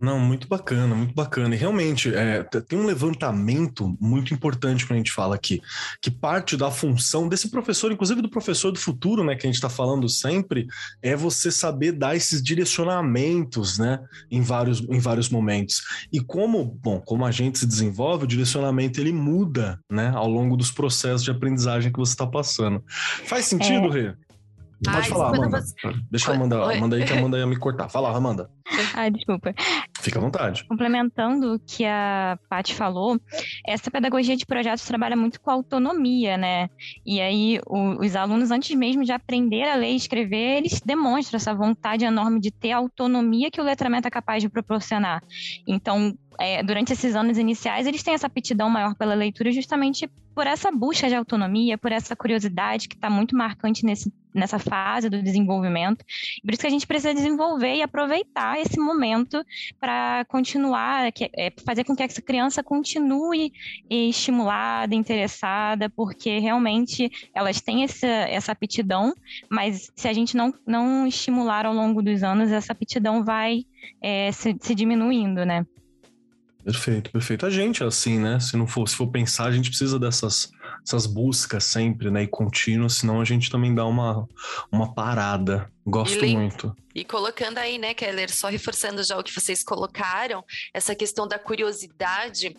Não, muito bacana, muito bacana. E realmente, é, tem um levantamento muito importante quando a gente fala aqui, que parte da função desse professor, inclusive do professor do futuro, né, que a gente está falando sempre, é você saber dar esses direcionamentos, né, em vários, em vários momentos. E como, bom, como a gente se desenvolve, o direcionamento ele muda, né, ao longo dos processos de aprendizagem que você está passando. Faz sentido, é. Rê? Pode Ai, falar, Amanda. Você... Deixa a Amanda, Amanda aí que a Amanda ia me cortar. Fala, Amanda. [laughs] Ah, desculpa. Fica à vontade. Complementando o que a Paty falou, essa pedagogia de projetos trabalha muito com autonomia, né? E aí, o, os alunos, antes mesmo de aprender a ler e escrever, eles demonstram essa vontade enorme de ter a autonomia que o letramento é capaz de proporcionar. Então, é, durante esses anos iniciais, eles têm essa aptidão maior pela leitura justamente por essa busca de autonomia, por essa curiosidade que está muito marcante nesse, nessa fase do desenvolvimento. Por isso que a gente precisa desenvolver e aproveitar esse momento para continuar, que, é, fazer com que essa criança continue estimulada, interessada, porque realmente elas têm essa, essa aptidão, mas se a gente não, não estimular ao longo dos anos, essa aptidão vai é, se, se diminuindo, né? Perfeito, perfeito. A gente é assim, né? Se não for, se for pensar, a gente precisa dessas essas buscas sempre, né? E contínuas, senão a gente também dá uma, uma parada. Gosto e, muito. E colocando aí, né, Keller, só reforçando já o que vocês colocaram, essa questão da curiosidade,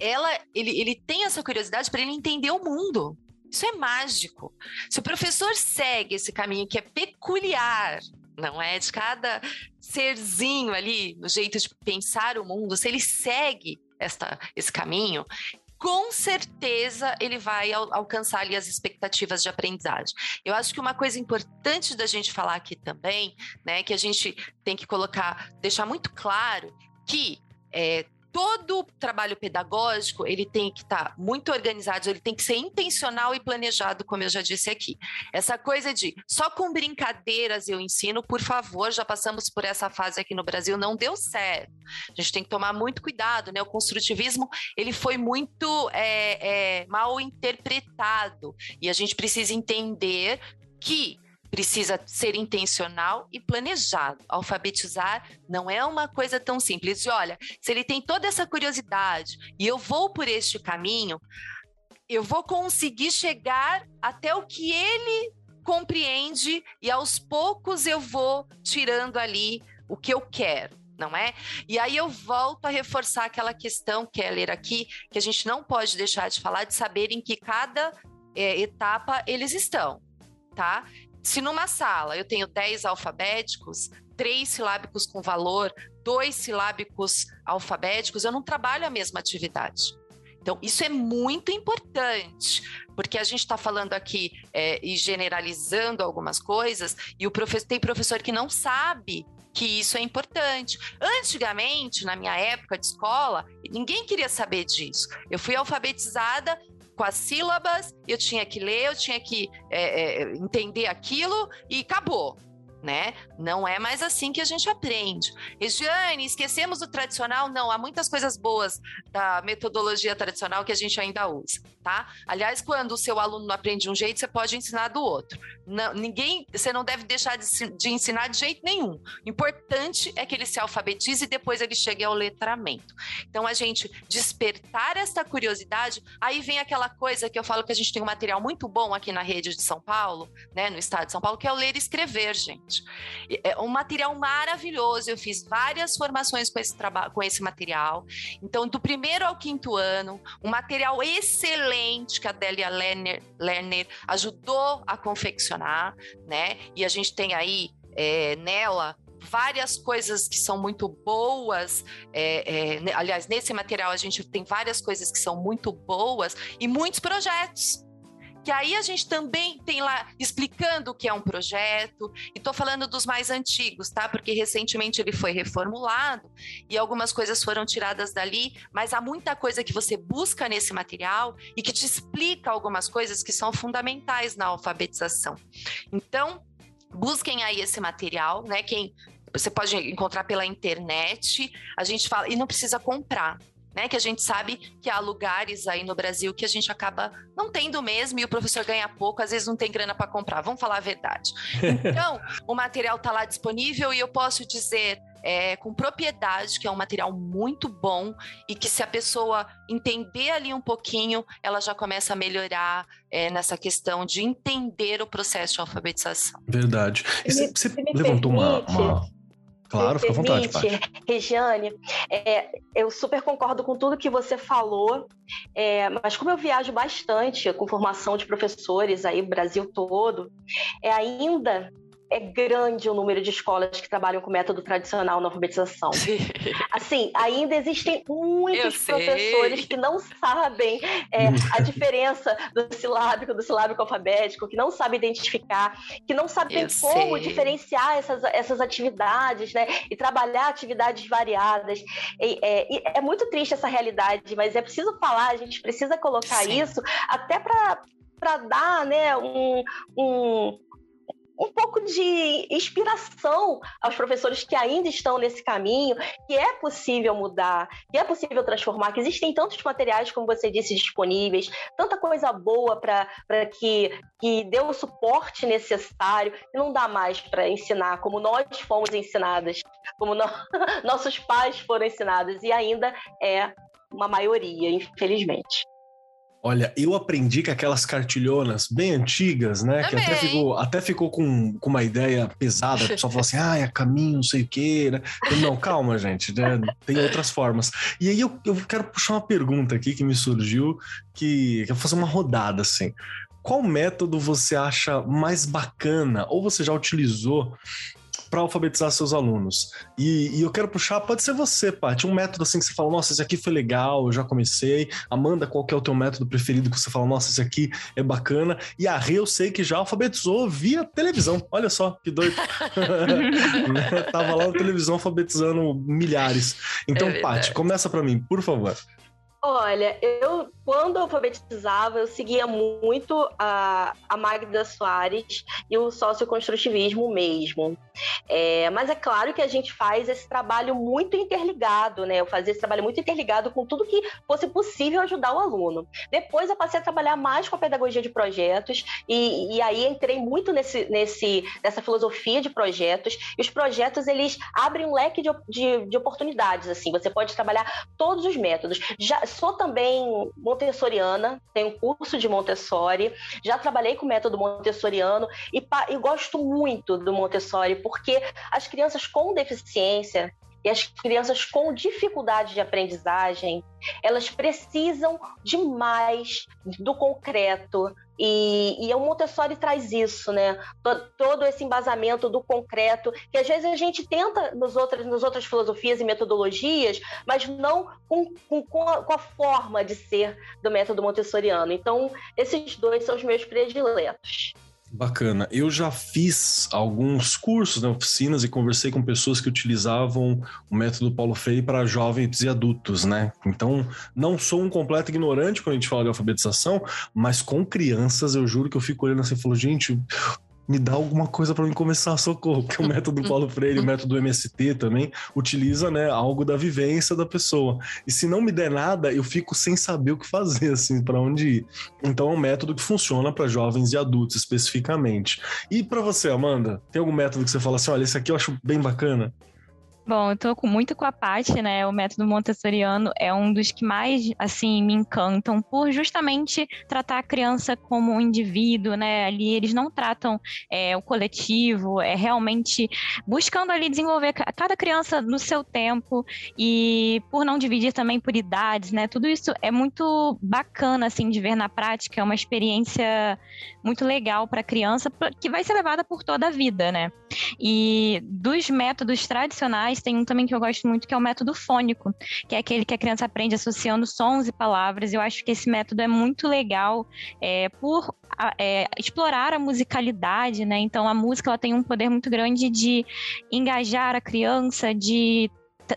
ela, ele, ele tem essa curiosidade para ele entender o mundo. Isso é mágico. Se o professor segue esse caminho que é peculiar, não é? De cada serzinho ali, no jeito de pensar o mundo, se ele segue esta, esse caminho, com certeza ele vai al alcançar ali as expectativas de aprendizagem. Eu acho que uma coisa importante da gente falar aqui também, né, que a gente tem que colocar, deixar muito claro que é, todo trabalho pedagógico ele tem que estar tá muito organizado, ele tem que ser intencional e planejado, como eu já disse aqui. Essa coisa de só com brincadeiras eu ensino, por favor, já passamos por essa fase aqui no Brasil, não deu certo. A gente tem que tomar muito cuidado, né? O construtivismo ele foi muito é, é, mal interpretado e a gente precisa entender que precisa ser intencional e planejado. Alfabetizar não é uma coisa tão simples. E olha, se ele tem toda essa curiosidade e eu vou por este caminho, eu vou conseguir chegar até o que ele compreende e aos poucos eu vou tirando ali o que eu quero não é? E aí eu volto a reforçar aquela questão, Keller, aqui, que a gente não pode deixar de falar, de saber em que cada é, etapa eles estão, tá? Se numa sala eu tenho 10 alfabéticos, três silábicos com valor, dois silábicos alfabéticos, eu não trabalho a mesma atividade. Então, isso é muito importante, porque a gente está falando aqui é, e generalizando algumas coisas, e o professor, tem professor que não sabe que isso é importante. Antigamente, na minha época de escola, ninguém queria saber disso. Eu fui alfabetizada com as sílabas, eu tinha que ler, eu tinha que é, é, entender aquilo e acabou. né? Não é mais assim que a gente aprende. Regiane, esquecemos o tradicional? Não, há muitas coisas boas da metodologia tradicional que a gente ainda usa, tá? Aliás, quando o seu aluno aprende de um jeito, você pode ensinar do outro. Não, ninguém, você não deve deixar de, de ensinar de jeito nenhum. O importante é que ele se alfabetize e depois ele chegue ao letramento. Então, a gente despertar essa curiosidade, aí vem aquela coisa que eu falo que a gente tem um material muito bom aqui na rede de São Paulo, né, no estado de São Paulo, que é o ler e escrever, gente gente. É um material maravilhoso. Eu fiz várias formações com esse trabalho, com esse material. Então, do primeiro ao quinto ano, um material excelente que a Delia Lerner, Lerner ajudou a confeccionar, né? E a gente tem aí é, nela várias coisas que são muito boas. É, é, aliás, nesse material a gente tem várias coisas que são muito boas e muitos projetos que aí a gente também tem lá explicando o que é um projeto, e estou falando dos mais antigos, tá? Porque recentemente ele foi reformulado e algumas coisas foram tiradas dali, mas há muita coisa que você busca nesse material e que te explica algumas coisas que são fundamentais na alfabetização. Então, busquem aí esse material, né? Quem você pode encontrar pela internet, a gente fala, e não precisa comprar né? Que a gente sabe que há lugares aí no Brasil que a gente acaba não tendo mesmo e o professor ganha pouco, às vezes não tem grana para comprar. Vamos falar a verdade. [laughs] Então, o material está lá disponível e eu posso dizer é, com propriedade que é um material muito bom e que se a pessoa entender ali um pouquinho, ela já começa a melhorar é, nessa questão de entender o processo de alfabetização. Verdade. E você levantou uma, uma Claro, fica à vontade, Paty. Regiane, é, eu super concordo com tudo que você falou, é, mas como eu viajo bastante com formação de professores aí, Brasil todo, é ainda é grande o número de escolas que trabalham com método tradicional na alfabetização. [laughs] Assim, ainda existem muitos professores que não sabem é, a [laughs] diferença do silábico, do silábico alfabético, que não sabem identificar, que não sabem Eu como sei. diferenciar essas, essas atividades, né? E trabalhar atividades variadas. E, é, e é muito triste essa realidade, mas é preciso falar, a gente precisa colocar Sim. isso até para para dar né, um, um, um pouco de inspiração aos professores que ainda estão nesse caminho, que é possível mudar, que é possível transformar, que existem tantos materiais, como você disse, disponíveis, tanta coisa boa para que, que dê o suporte necessário, e não dá mais para ensinar como nós fomos ensinadas, como no, [laughs] nossos pais foram ensinados, e ainda é uma maioria, infelizmente. Olha, eu aprendi que aquelas cartilhonas bem antigas, né? Também. Que até ficou, até ficou com, com uma ideia pesada. O pessoal falou assim, ah, é caminho, não sei o quê. Né? Eu, não, calma, gente, né? tem outras formas. E aí eu, eu quero puxar uma pergunta aqui que me surgiu, que, que eu vou fazer uma rodada, assim. Qual método você acha mais bacana, ou você já utilizou para alfabetizar seus alunos. E, e, eu quero puxar, pode ser você, Paty, um método assim que você fala, nossa, esse aqui foi legal, eu já comecei. Amanda, qual que é o teu método preferido que você fala, nossa, esse aqui é bacana. E a Rê, eu sei que já alfabetizou via televisão. Olha só, que doido. [laughs] [laughs] Tava lá na televisão alfabetizando milhares. Então, é Paty, começa para mim, por favor. Olha, eu quando alfabetizava, eu seguia muito a, a Magda Soares e o socioconstrutivismo mesmo. É, mas é claro que a gente faz esse trabalho muito interligado, né? Eu fazia esse trabalho muito interligado com tudo que fosse possível ajudar o aluno. Depois eu passei a trabalhar mais com a pedagogia de projetos e, e aí entrei muito nesse, nesse, nessa filosofia de projetos. E os projetos, eles abrem um leque de, de, de oportunidades, assim. Você pode trabalhar todos os métodos. Já sou também montessoriana, tenho curso de Montessori, já trabalhei com o método montessoriano e, e gosto muito do Montessori, porque as crianças com deficiência e as crianças com dificuldade de aprendizagem, elas precisam demais do concreto. E, e o Montessori traz isso, né? Todo, todo, esse embasamento do concreto, que às vezes a gente tenta nos outras, nas outras filosofias e metodologias, mas não com, com, a, com a forma de ser do método montessoriano. Então, esses dois são os meus prediletos. Bacana. Eu já fiz alguns cursos, né, oficinas, e conversei com pessoas que utilizavam o método Paulo Freire para jovens e adultos, né? Então, não sou um completo ignorante quando a gente fala de alfabetização, mas com crianças, eu juro que eu fico olhando assim e falo, gente, me dá alguma coisa para mim começar a socorro, que o método [laughs] Paulo Freire, o método MST também utiliza, né, algo da vivência da pessoa. E se não me der nada, eu fico sem saber o que fazer, assim, para onde ir. Então é um método que funciona para jovens e adultos especificamente. E para você, Amanda, tem algum método que você fala assim, olha, esse aqui eu acho bem bacana? Bom, eu tô muito com a Paty, né? O método montessoriano é um dos que mais, assim, me encantam, por justamente tratar a criança como um indivíduo, né? Ali eles não tratam é, o coletivo, é realmente buscando ali desenvolver cada criança no seu tempo e por não dividir também por idades, né? Tudo isso é muito bacana, assim, de ver na prática, é uma experiência muito legal para a criança, que vai ser levada por toda a vida, né? E dos métodos tradicionais, mas tem um também que eu gosto muito, que é o método fônico, que é aquele que a criança aprende associando sons e palavras. Eu acho que esse método é muito legal é, por é, explorar a musicalidade, né? Então a música ela tem um poder muito grande de engajar a criança, de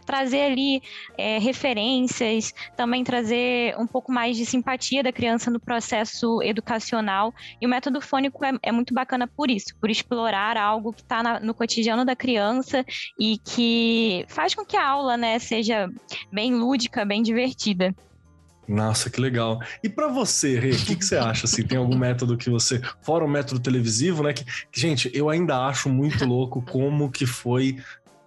trazer ali é, referências, também trazer um pouco mais de simpatia da criança no processo educacional. E o método fônico é, é muito bacana por isso, por explorar algo que está no cotidiano da criança e que faz com que a aula né, seja bem lúdica, bem divertida. Nossa, que legal. E para você, Rê, o que, que, você acha? Assim, tem algum método que você, fora o método televisivo, né? Que, gente, eu ainda acho muito louco como que foi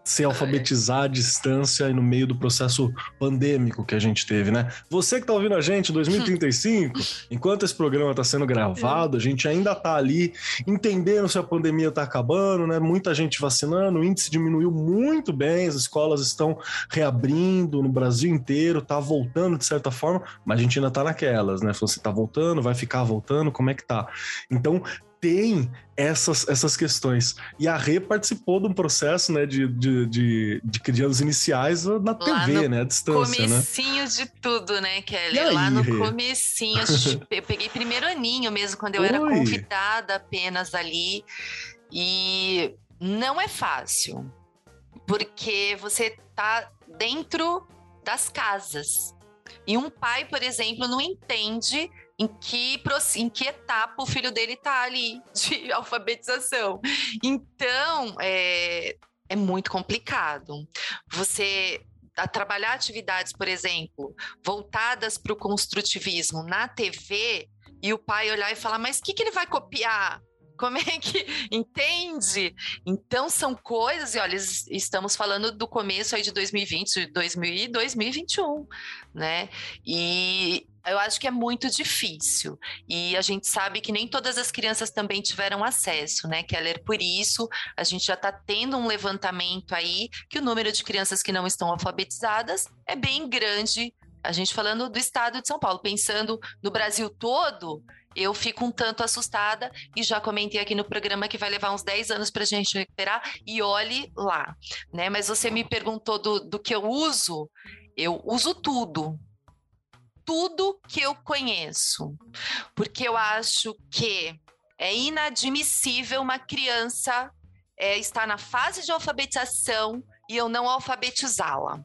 se alfabetizar à distância e no meio do processo pandêmico que a gente teve, né? Você que está ouvindo a gente, 2035, [laughs] enquanto esse programa está sendo gravado, a gente ainda está ali entendendo se a pandemia está acabando, né? Muita gente vacinando, o índice diminuiu muito bem, as escolas estão reabrindo no Brasil inteiro, está voltando de certa forma, mas a gente ainda está naquelas, né? Você está voltando, vai ficar voltando, como é que tá? Então, tem essas, essas questões. E a Rê participou de um processo né, de, de, de, de crianças iniciais na TV, né? A distância, né? comecinho né? de tudo, né, Kelly? Aí, Lá no Rê? comecinho. eu peguei primeiro aninho mesmo, quando eu Oi. era convidada apenas ali. E não é fácil. Porque você tá dentro das casas. E um pai, por exemplo, não entende em que, em que etapa o filho dele está ali [laughs] de alfabetização. Então, é, é muito complicado. Você a trabalhar atividades, por exemplo, voltadas para o construtivismo na TV e o pai olhar e falar: mas o que, que ele vai copiar? Como é que [laughs] entende? Então são coisas, e olha, estamos falando do começo aí de 2020, 2000 e 2021, né? E eu acho que é muito difícil. E a gente sabe que nem todas as crianças também tiveram acesso, né, Keller? Por isso, a gente já está tendo um levantamento aí que o número de crianças que não estão alfabetizadas é bem grande. A gente falando do estado de São Paulo, pensando no Brasil todo, eu fico um tanto assustada e já comentei aqui no programa que vai levar uns 10 anos para a gente recuperar e olhe lá, né? Mas você me perguntou do, do que eu uso, eu uso tudo, tudo que eu conheço, porque eu acho que é inadmissível uma criança é, estar na fase de alfabetização e eu não alfabetizá-la.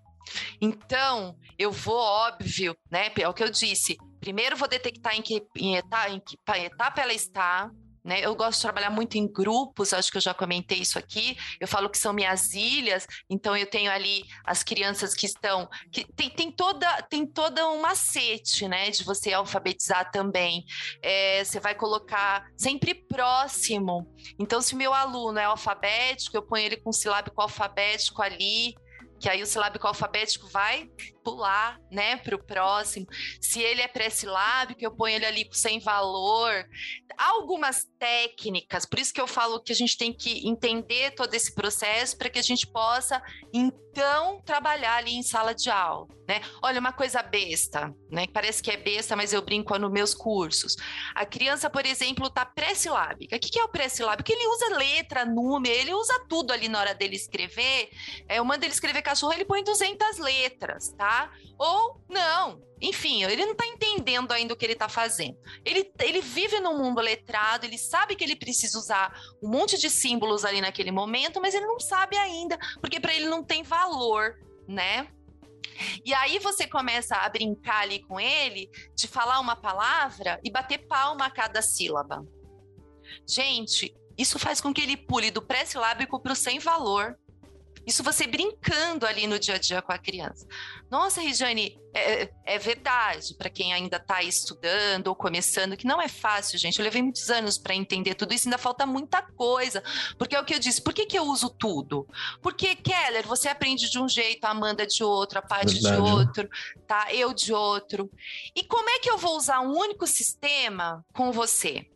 Então, eu vou, óbvio, né? É o que eu disse, primeiro vou detectar em que, em etapa, em que etapa ela está, né? Eu gosto de trabalhar muito em grupos, acho que eu já comentei isso aqui. Eu falo que são minhas ilhas, então eu tenho ali as crianças que estão. Que tem, tem, toda, tem toda um macete né, de você alfabetizar também. É, você vai colocar sempre próximo. Então, se o meu aluno é alfabético, eu ponho ele com silábico alfabético ali que aí o silábico alfabético vai pular, né, para o próximo. Se ele é pré-silábico, eu ponho ele ali sem valor. Algumas técnicas, por isso que eu falo que a gente tem que entender todo esse processo para que a gente possa então trabalhar ali em sala de aula, né? Olha uma coisa besta, né? Parece que é besta, mas eu brinco nos meus cursos. A criança, por exemplo, tá pré-silábica. O que é o pré-silábico? Ele usa letra, número, ele usa tudo ali na hora dele escrever. É, eu mando ele escrever cachorro, ele põe 200 letras, tá? Ou não. Enfim, ele não está entendendo ainda o que ele está fazendo. Ele, ele vive num mundo letrado, ele sabe que ele precisa usar um monte de símbolos ali naquele momento, mas ele não sabe ainda, porque para ele não tem valor, né? E aí você começa a brincar ali com ele de falar uma palavra e bater palma a cada sílaba. Gente, Isso faz com que ele pule do pré-silábico para o sem valor. Isso você brincando ali no dia a dia com a criança. Nossa, Regiane, é, é verdade, para quem ainda está estudando ou começando, que não é fácil, gente. Eu levei muitos anos para entender tudo isso, ainda falta muita coisa. Porque é o que eu disse, por que, que eu uso tudo? Porque, Keller, você aprende de um jeito, a Amanda de outro, a Paty de outro, tá? Eu de outro. E como é que eu vou usar um único sistema com você?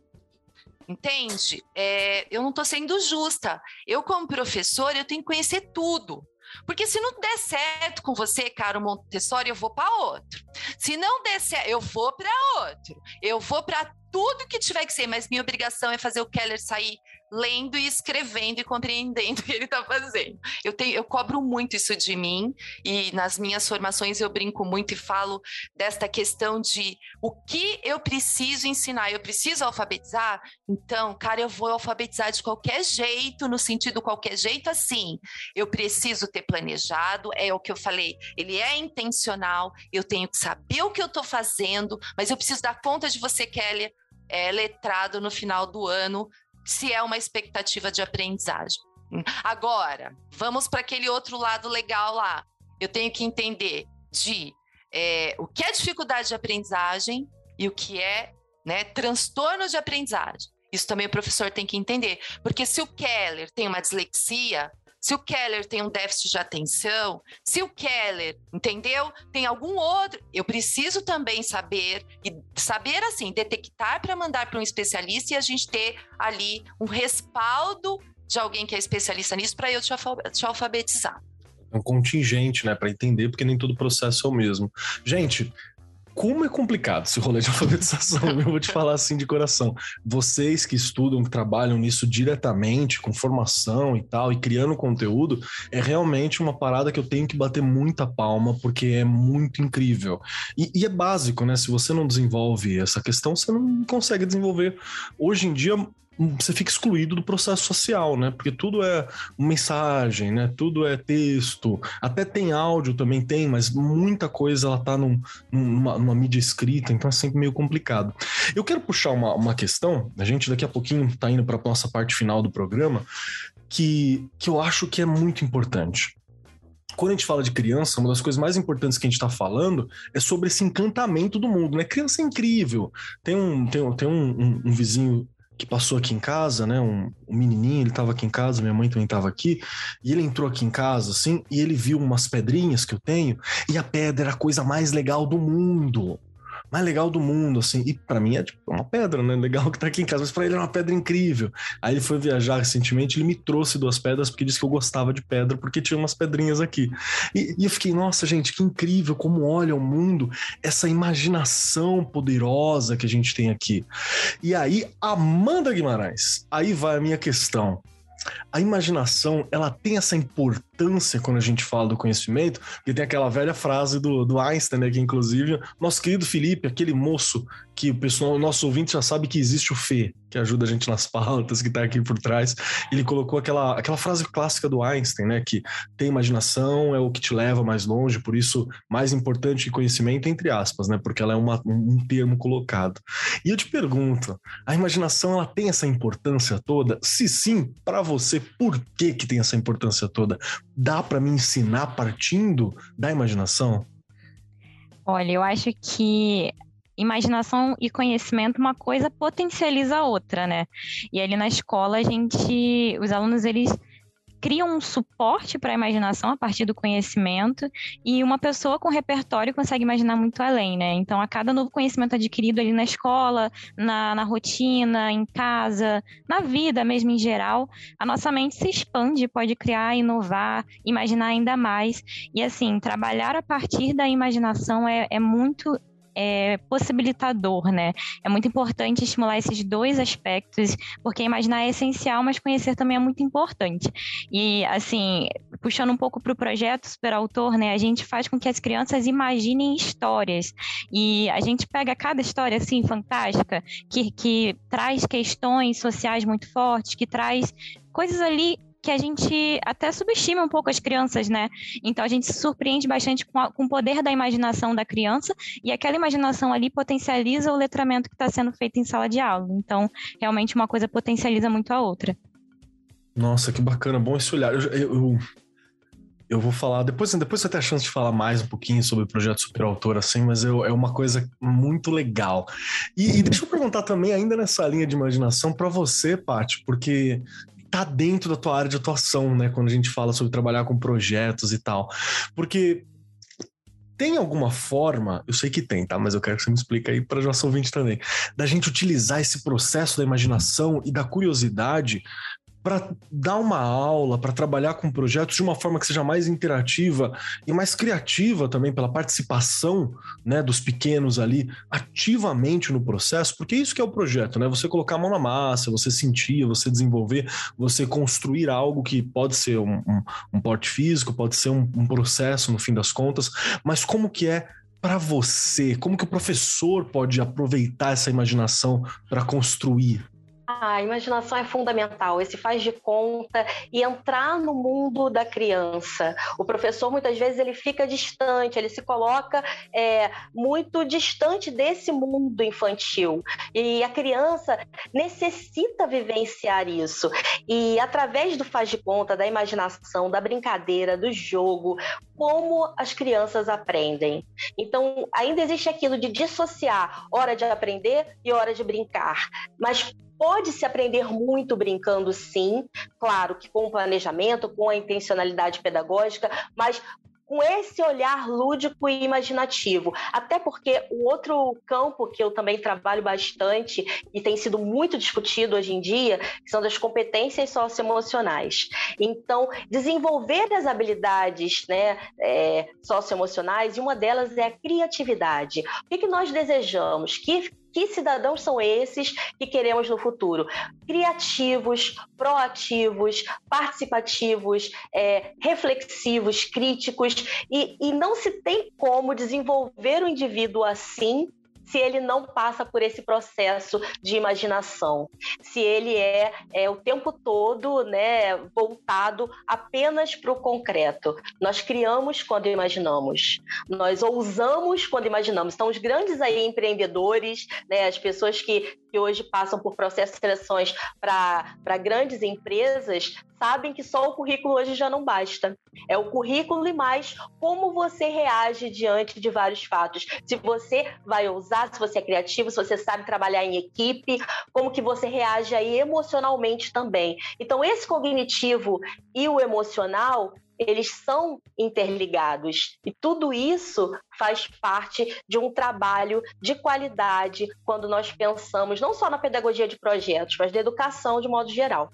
Entende? É, eu não estou sendo justa. Eu, como professora, eu tenho que conhecer tudo. Porque se não der certo com você, caro Montessori, eu vou para outro. Se não der certo, eu vou para outro. Eu vou para tudo que tiver que ser, mas minha obrigação é fazer o Keller sair lendo e escrevendo e compreendendo o que ele está fazendo. Eu, tenho, eu cobro muito isso de mim e nas minhas formações eu brinco muito e falo desta questão de o que eu preciso ensinar. Eu preciso alfabetizar? Então, cara, eu vou alfabetizar de qualquer jeito, no sentido qualquer jeito, assim. Eu preciso ter planejado, é o que eu falei, ele é intencional, eu tenho que saber o que eu estou fazendo, mas eu preciso dar conta de você, Kelly, é, letrado no final do ano, se é uma expectativa de aprendizagem. Agora, vamos para aquele outro lado legal lá. Eu tenho que entender de é, o que é dificuldade de aprendizagem e o que é né, transtorno de aprendizagem. Isso também o professor tem que entender. Porque se o Keller tem uma dislexia, se o Keller tem um déficit de atenção, se o Keller, entendeu? Tem algum outro, eu preciso também saber e saber assim, detectar para mandar para um especialista e a gente ter ali um respaldo de alguém que é especialista nisso para eu te, alfabetizar é um contingente, né, para entender, porque nem todo processo é o mesmo. Gente, como é complicado esse rolê de [laughs] alfabetização, eu vou te falar assim de coração. Vocês que estudam, que trabalham nisso diretamente, com formação e tal, e criando conteúdo, é realmente uma parada que eu tenho que bater muita palma, porque é muito incrível. E, e é básico, né? Se você não desenvolve essa questão, você não consegue desenvolver. Hoje em dia, você fica excluído do processo social, né? Porque tudo é mensagem, né? Tudo é texto. Até tem áudio também tem, mas muita coisa ela tá num, numa, numa, mídia escrita, então é sempre meio complicado. Eu quero puxar uma, uma questão, a gente daqui a pouquinho tá indo para a nossa parte final do programa, que, que eu acho que é muito importante quando a gente fala de criança, uma das coisas mais importantes que a gente está falando é sobre esse encantamento do mundo, né? Criança é incrível. Tem um, tem, tem um, um, um vizinho que passou aqui em casa, né? Um, um menininho, ele estava aqui em casa, minha mãe também estava aqui, e ele entrou aqui em casa, assim, e ele viu umas pedrinhas que eu tenho, e a pedra era a coisa mais legal do mundo mais legal do mundo, assim. E para mim é tipo uma pedra, né? Legal que tá aqui em casa, mas para ele é uma pedra incrível. Aí ele foi viajar recentemente, ele me trouxe duas pedras porque disse que eu gostava de pedra, porque tinha umas pedrinhas aqui. E, e eu fiquei, nossa, gente, que incrível como olha o mundo, essa imaginação poderosa que a gente tem aqui. E aí, Amanda Guimarães, aí vai a minha questão a imaginação ela tem essa importância quando a gente fala do conhecimento, porque tem aquela velha frase do, do Einstein, né, que inclusive nosso querido Felipe, aquele moço que o pessoal, o nosso ouvinte já sabe que existe o Fê, que ajuda a gente nas [laughs] pautas, que está aqui por trás. Ele colocou aquela, aquela frase clássica do Einstein, né, que tem imaginação é o que te leva mais longe, por isso mais importante que conhecimento entre aspas, né, porque ela é uma, um termo colocado. E eu te pergunto, a imaginação ela tem essa importância toda? Se sim, para você, por que que tem essa importância toda? Dá para me ensinar partindo da imaginação? Olha, eu acho que imaginação e conhecimento, uma coisa potencializa a outra, né? E ali na escola a gente, os alunos eles criam um suporte para a imaginação a partir do conhecimento e uma pessoa com repertório consegue imaginar muito além, né? Então, a cada novo conhecimento adquirido ali na escola, na, na rotina, em casa, na vida mesmo em geral, a nossa mente se expande, pode criar, inovar, imaginar ainda mais. E assim, trabalhar a partir da imaginação é, é muito é, possibilitador, né? É muito importante estimular esses dois aspectos, porque imaginar é essencial, mas conhecer também é muito importante. E, assim, puxando um pouco para o projeto Super Autor, né? A gente faz com que as crianças imaginem histórias. E a gente pega cada história, assim, fantástica, que, que traz questões sociais muito fortes, que traz coisas ali que a gente até subestima um pouco as crianças, né? Então a gente se surpreende bastante com, a, com o poder da imaginação da criança e aquela imaginação ali potencializa o letramento que está sendo feito em sala de aula. Então, realmente uma coisa potencializa muito a outra. Nossa, que bacana, bom esse olhar. Eu, eu, eu vou falar, depois, depois você tem a chance de falar mais um pouquinho sobre o projeto Superautor, assim, mas eu, é uma coisa muito legal. E, e deixa eu perguntar também, ainda nessa linha de imaginação, para você, Paty, porque tá dentro da tua área de atuação, né? Quando a gente fala sobre trabalhar com projetos e tal. Porque tem alguma forma, eu sei que tem, tá? Mas eu quero que você me explique aí para nosso ouvinte também, da gente utilizar esse processo da imaginação e da curiosidade para dar uma aula, para trabalhar com projetos de uma forma que seja mais interativa e mais criativa também pela participação, né, dos pequenos ali ativamente no processo, porque isso que é o projeto, né? Você colocar a mão na massa, você sentir, você desenvolver, você construir algo que pode ser um, um, um porte físico, pode ser um, um processo no fim das contas, mas como que é para você? Como que o professor pode aproveitar essa imaginação para construir a imaginação é fundamental, esse faz de conta e entrar no mundo da criança. O professor muitas vezes ele fica distante, ele se coloca é, muito distante desse mundo infantil e a criança necessita vivenciar isso. E através do faz de conta, da imaginação, da brincadeira, do jogo, como as crianças aprendem. Então ainda existe aquilo de dissociar hora de aprender e hora de brincar, mas Pode se aprender muito brincando, sim, claro que com o planejamento, com a intencionalidade pedagógica, mas com esse olhar lúdico e imaginativo. Até porque o outro campo que eu também trabalho bastante e tem sido muito discutido hoje em dia são das competências socioemocionais. Então, desenvolver as habilidades né, é, socioemocionais, e uma delas é a criatividade. O que, que nós desejamos? Que que cidadãos são esses que queremos no futuro? Criativos, proativos, participativos, é, reflexivos, críticos, e, e não se tem como desenvolver o indivíduo assim se ele não passa por esse processo de imaginação, se ele é, é o tempo todo né, voltado apenas para o concreto. Nós criamos quando imaginamos, nós ousamos quando imaginamos. Então, os grandes aí empreendedores, né, as pessoas que, que hoje passam por processos de seleções para grandes empresas, sabem que só o currículo hoje já não basta. É o currículo e mais como você reage diante de vários fatos. Se você vai ousar, se você é criativo, se você sabe trabalhar em equipe, como que você reage aí emocionalmente também. Então, esse cognitivo e o emocional eles são interligados. E tudo isso faz parte de um trabalho de qualidade quando nós pensamos não só na pedagogia de projetos, mas na educação de modo geral.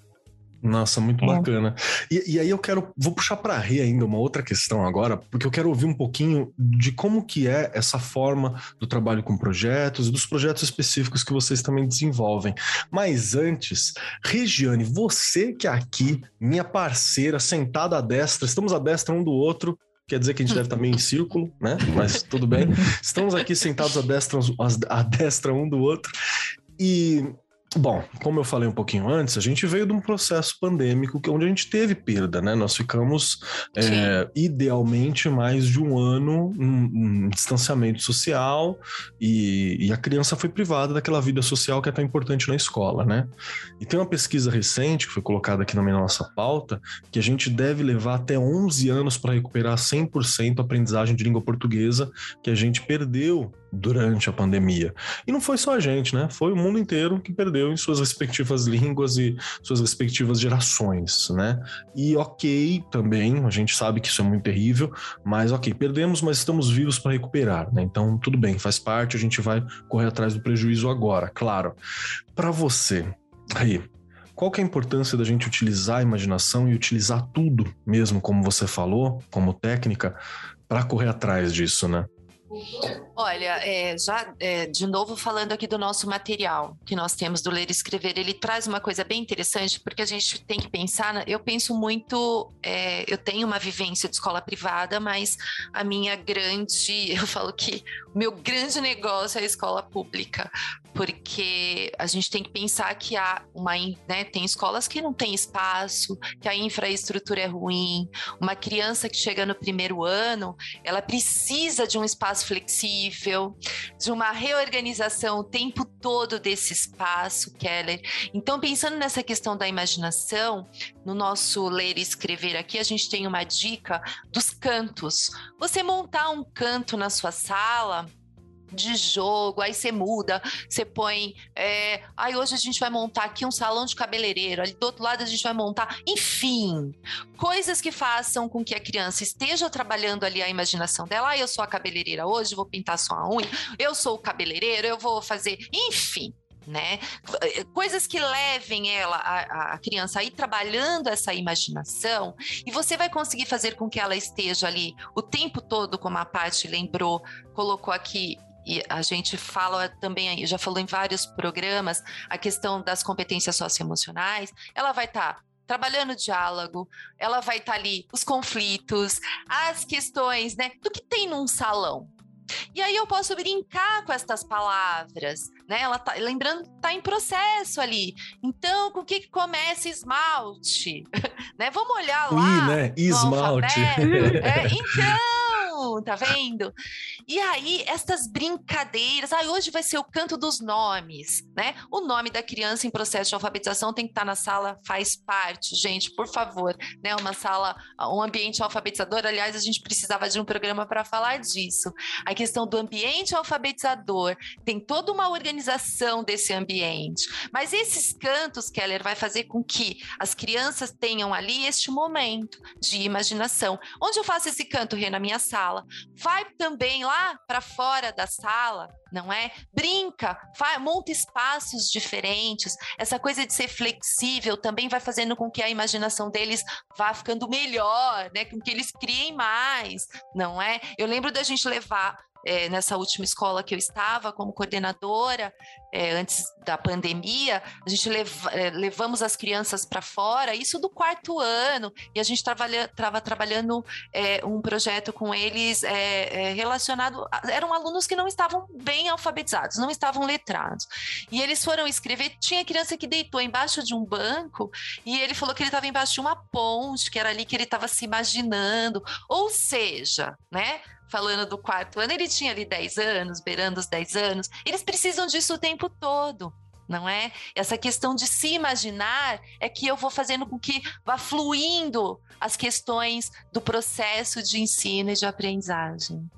Nossa, muito é. bacana. E, e, aí eu quero, vou puxar para Rê ainda uma outra questão agora, porque eu quero ouvir um pouquinho de como que é essa forma do trabalho com projetos dos projetos específicos que vocês também desenvolvem. Mas antes, Regiane, você que é aqui, minha parceira, sentada à destra, estamos à destra um do outro, quer dizer que a gente deve estar meio em círculo, né? Mas tudo bem. [laughs] Estamos aqui sentados à destra, à destra um do outro. E Bom, como eu falei um pouquinho antes, a gente veio de um processo pandêmico onde a gente teve perda, né? Nós ficamos é, idealmente mais de um ano em, em distanciamento social e, e, a criança foi privada daquela vida social que é tão importante na escola, né? E tem uma pesquisa recente que foi colocada aqui na nossa pauta que a gente deve levar até 11 anos para recuperar 100% a aprendizagem de língua portuguesa que a gente perdeu durante a pandemia. E não foi só a gente, né? Foi o mundo inteiro que perdeu em suas respectivas línguas e suas respectivas gerações, né? E ok, também, a gente sabe que isso é muito terrível, mas ok, perdemos, mas estamos vivos para recuperar, né? Então, tudo bem, faz parte, a gente vai correr atrás do prejuízo agora, claro. Para você, aí, qual que é a importância da gente utilizar a imaginação e utilizar tudo, mesmo como você falou, como técnica, para correr atrás disso, né? Olha, é, já é, de novo falando aqui do nosso material que nós temos do Ler e Escrever, ele traz uma coisa bem interessante, porque a gente tem que pensar, eu penso muito, é, eu tenho uma vivência de escola privada, mas a minha grande, [laughs] eu falo que o meu grande negócio é a escola pública, porque a gente tem que pensar que há uma, né, tem escolas que não tem espaço, que a infraestrutura é ruim. Uma criança que chega no primeiro ano, ela precisa de um espaço flexível, de uma reorganização o tempo todo desse espaço, Keller. Então, pensando nessa questão da imaginação, no nosso ler e escrever aqui, a gente tem uma dica dos cantos. Você montar um canto na sua sala de jogo, aí você muda, você põe. É, aí hoje a gente vai montar aqui um salão de cabeleireiro, ali do outro lado a gente vai montar. Enfim, coisas que façam com que a criança esteja trabalhando ali a imaginação dela. Ah, eu sou a cabeleireira hoje, vou pintar só a unha, eu sou o cabeleireiro, eu vou fazer. Enfim, né? Coisas que levem ela, a, a, criança, a ir trabalhando essa imaginação, e você vai conseguir fazer com que ela esteja ali o tempo todo, como a Paty lembrou, colocou aqui e a gente fala também, já falou em vários programas, a questão das competências socioemocionais, ela vai estar tá trabalhando o diálogo, ela vai estar tá ali os conflitos, as questões, né, do que tem num salão. E aí eu posso brincar com estas palavras, né? Ela tá, lembrando, tá em processo ali. Então, com o que, que começa esmalte? [laughs] né? Vamos olhar lá. I, né? Esmalte. É, então, tá vendo? E aí, estas brincadeiras, ah, hoje vai ser o canto dos nomes, né? O nome da criança em processo de alfabetização tem que estar na sala, faz parte, gente, por favor, né? Uma sala, um ambiente alfabetizador, aliás, a gente precisava de um programa para falar disso. A questão do ambiente alfabetizador, tem toda uma organização desse ambiente. Mas esses cantos, Keller, vai fazer com que as crianças tenham ali este momento de imaginação. Onde eu faço esse canto, Rê? Na minha sala sala, vai também lá para fora da sala, não é? Brinca, vai, monta espaços diferentes. Essa coisa de ser flexível também vai fazendo com que a imaginação deles vá ficando melhor, né? Com que eles criem mais, não é? Eu lembro da gente levar é, nessa última escola que eu estava como coordenadora, é, antes da pandemia, a gente é, levamos as crianças para fora, isso do quarto ano, e a gente estava trabalhando é, um projeto com eles é, relacionado. A, eram alunos que não estavam bem alfabetizados, não estavam letrados. E eles foram escrever, tinha criança que deitou embaixo de um banco, e ele falou que ele estava embaixo de uma ponte, que era ali que ele estava se imaginando. Ou seja, né? Falando do quarto ano, ele tinha ali 10 anos, beirando os 10 anos. Eles precisam disso o tempo todo não é? Essa questão de se imaginar é que eu vou fazendo com que vá fluindo as questões do processo de ensino e de aprendizagem.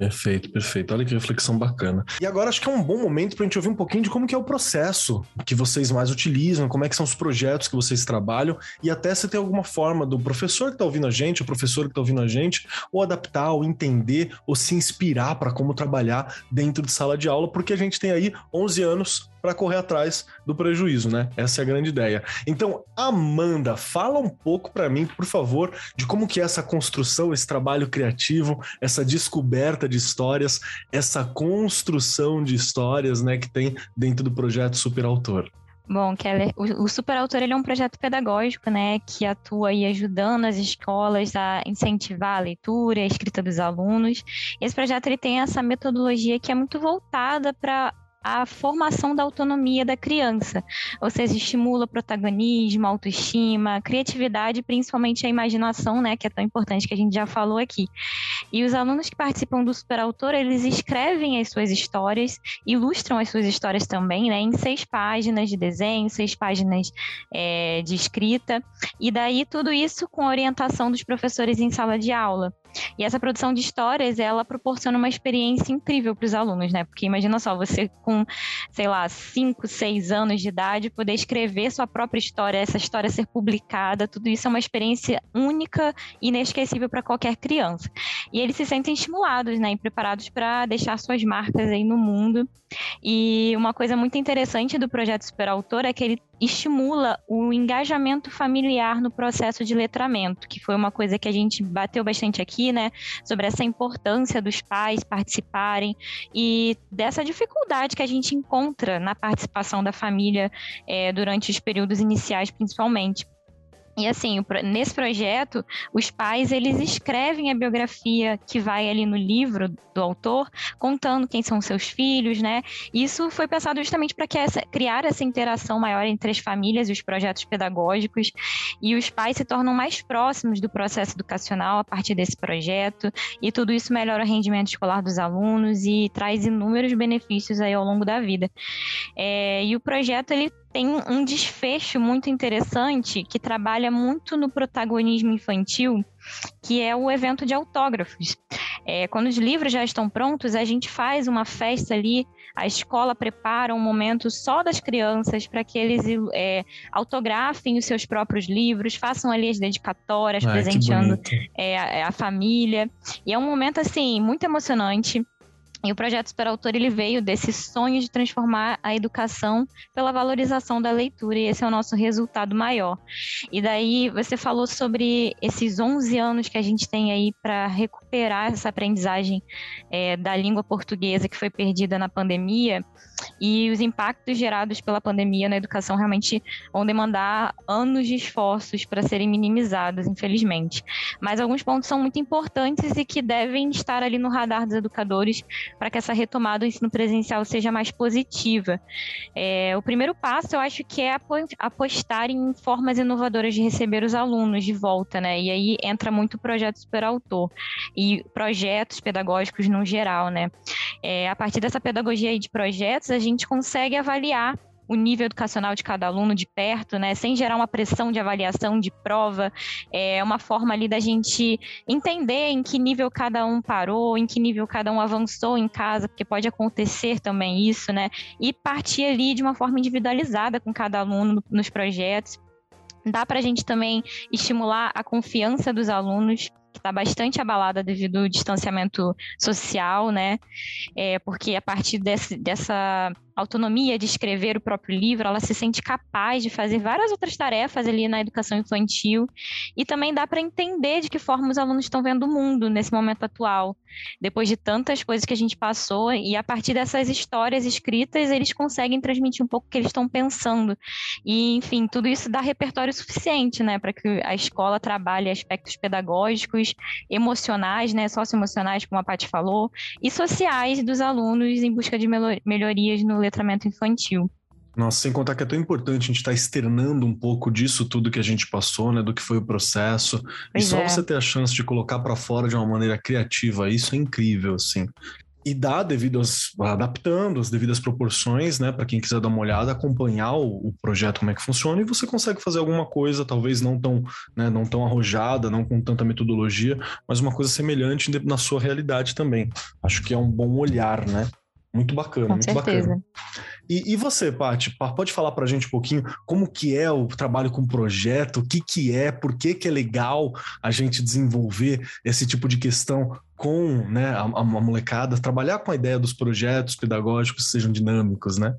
Perfeito, perfeito. Olha que reflexão bacana. E agora acho que é um bom momento para a gente ouvir um pouquinho de como que é o processo que vocês mais utilizam, como é que são os projetos que vocês trabalham e até se tem alguma forma do professor que está ouvindo a gente, o professor que está ouvindo a gente, ou adaptar, ou entender, ou se inspirar para como trabalhar dentro de sala de aula, porque a gente tem aí 11 anos para correr atrás do prejuízo, né? Essa é a grande ideia. Então, Amanda, fala um pouco para mim, por favor, de como que é essa construção, esse trabalho criativo, essa descoberta de histórias, essa construção de histórias, né, que tem dentro do projeto Super Autor. Bom, Keller, o, Super Autor ele é um projeto pedagógico, né, que atua aí ajudando as escolas a incentivar a leitura, a escrita dos alunos. Esse projeto ele tem essa metodologia que é muito voltada para a formação da autonomia da criança. Ou seja, estimula protagonismo, autoestima, criatividade, principalmente a imaginação, né, que é tão importante que a gente já falou aqui. E os alunos que participam do Super Autor, eles escrevem as suas histórias, ilustram as suas histórias também, né, em seis páginas de desenho, seis páginas é, de escrita, e daí tudo isso com orientação dos professores em sala de aula. E essa produção de histórias, ela proporciona uma experiência incrível para os alunos, né? Porque imagina só, você com, sei lá, 5, 6 anos de idade, poder escrever sua própria história, essa história ser publicada, tudo isso é uma experiência única e inesquecível para qualquer criança. E eles se sentem estimulados, né? E preparados para deixar suas marcas aí no mundo. E uma coisa muito interessante do projeto Super Autor é que ele estimula o engajamento familiar no processo de letramento, que foi uma coisa que a gente bateu bastante aqui, né, sobre essa importância dos pais participarem e dessa dificuldade que a gente encontra na participação da família é, durante os períodos iniciais, principalmente. E assim, nesse projeto, os pais eles escrevem a biografia que vai ali no livro do autor, contando quem são seus filhos, né? Isso foi pensado justamente para criar essa interação maior entre as famílias e os projetos pedagógicos, e os pais se tornam mais próximos do processo educacional a partir desse projeto, e tudo isso melhora o rendimento escolar dos alunos e traz inúmeros benefícios aí ao longo da vida. É, e o projeto ele tem um desfecho muito interessante que trabalha muito no protagonismo infantil, que é o evento de autógrafos. É, quando os livros já estão prontos, a gente faz uma festa ali, a escola prepara um momento só das crianças para que eles é, autografem os seus próprios livros, façam ali as dedicatórias, Ai, presenteando é, a, a família. E é um momento, assim, muito emocionante. E o projeto Superautor ele veio desse sonho de transformar a educação pela valorização da leitura, e esse é o nosso resultado maior. E daí você falou sobre esses 11 anos que a gente tem aí para recuperar essa aprendizagem é, da língua portuguesa que foi perdida na pandemia, e os impactos gerados pela pandemia na educação realmente vão demandar anos de esforços para serem minimizados, infelizmente. Mas alguns pontos são muito importantes e que devem estar ali no radar dos educadores para que essa retomada do ensino presencial seja mais positiva. É, o primeiro passo, eu acho que é apostar em formas inovadoras de receber os alunos de volta, né? E aí entra muito o projeto superautor e projetos pedagógicos no geral, né? É, a partir dessa pedagogia de projetos, a gente consegue avaliar o nível educacional de cada aluno de perto, né, sem gerar uma pressão de avaliação de prova, é uma forma ali da gente entender em que nível cada um parou, em que nível cada um avançou em casa, porque pode acontecer também isso, né, e partir ali de uma forma individualizada com cada aluno nos projetos. Dá para a gente também estimular a confiança dos alunos que está bastante abalada devido ao distanciamento social, né? É, porque a partir desse, dessa autonomia de escrever o próprio livro, ela se sente capaz de fazer várias outras tarefas ali na educação infantil. E também dá para entender de que forma os alunos estão vendo o mundo nesse momento atual, depois de tantas coisas que a gente passou e a partir dessas histórias escritas eles conseguem transmitir um pouco o que eles estão pensando. E enfim tudo isso dá repertório suficiente, né, para que a escola trabalhe aspectos pedagógicos, emocionais, né, socioemocionais como a Paty falou e sociais dos alunos em busca de melhorias no letramento infantil. Nossa, sem contar que é tão importante a gente estar tá externando um pouco disso tudo que a gente passou, né, do que foi o processo. Pois e só é. você ter a chance de colocar para fora de uma maneira criativa, isso é incrível, assim. E dá devido às, adaptando as devidas proporções, né, para quem quiser dar uma olhada, acompanhar o, o, projeto como é que funciona e você consegue fazer alguma coisa, talvez não tão, né, não tão arrojada, não com tanta metodologia, mas uma coisa semelhante na sua realidade também. Acho que é um bom olhar, né? Muito bacana, Com muito certeza. bacana. E, e você, Paty, pode falar para a gente um pouquinho como que é o trabalho com projeto, o que que é, por que que é legal a gente desenvolver esse tipo de questão com né, a, a molecada, trabalhar com a ideia dos projetos pedagógicos que sejam dinâmicos, né?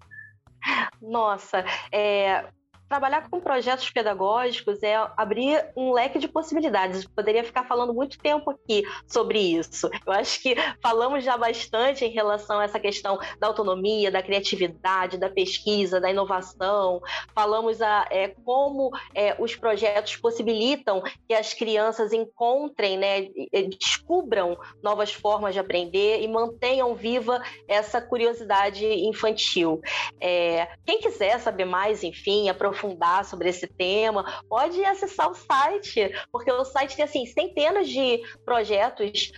Nossa, é, trabalhar com projetos pedagógicos é abrir um leque de possibilidades. Eu poderia ficar falando muito tempo aqui sobre isso. Eu acho que falamos já bastante em relação a essa questão da autonomia, da criatividade, da pesquisa, da inovação. Falamos a, é, como é, os projetos possibilitam que as crianças encontrem, né, descubram novas formas de aprender e mantenham viva essa curiosidade infantil. É, quem quiser saber mais, enfim, aprofundar aprofundar sobre esse tema, pode acessar o site, porque o site tem assim centenas de projetos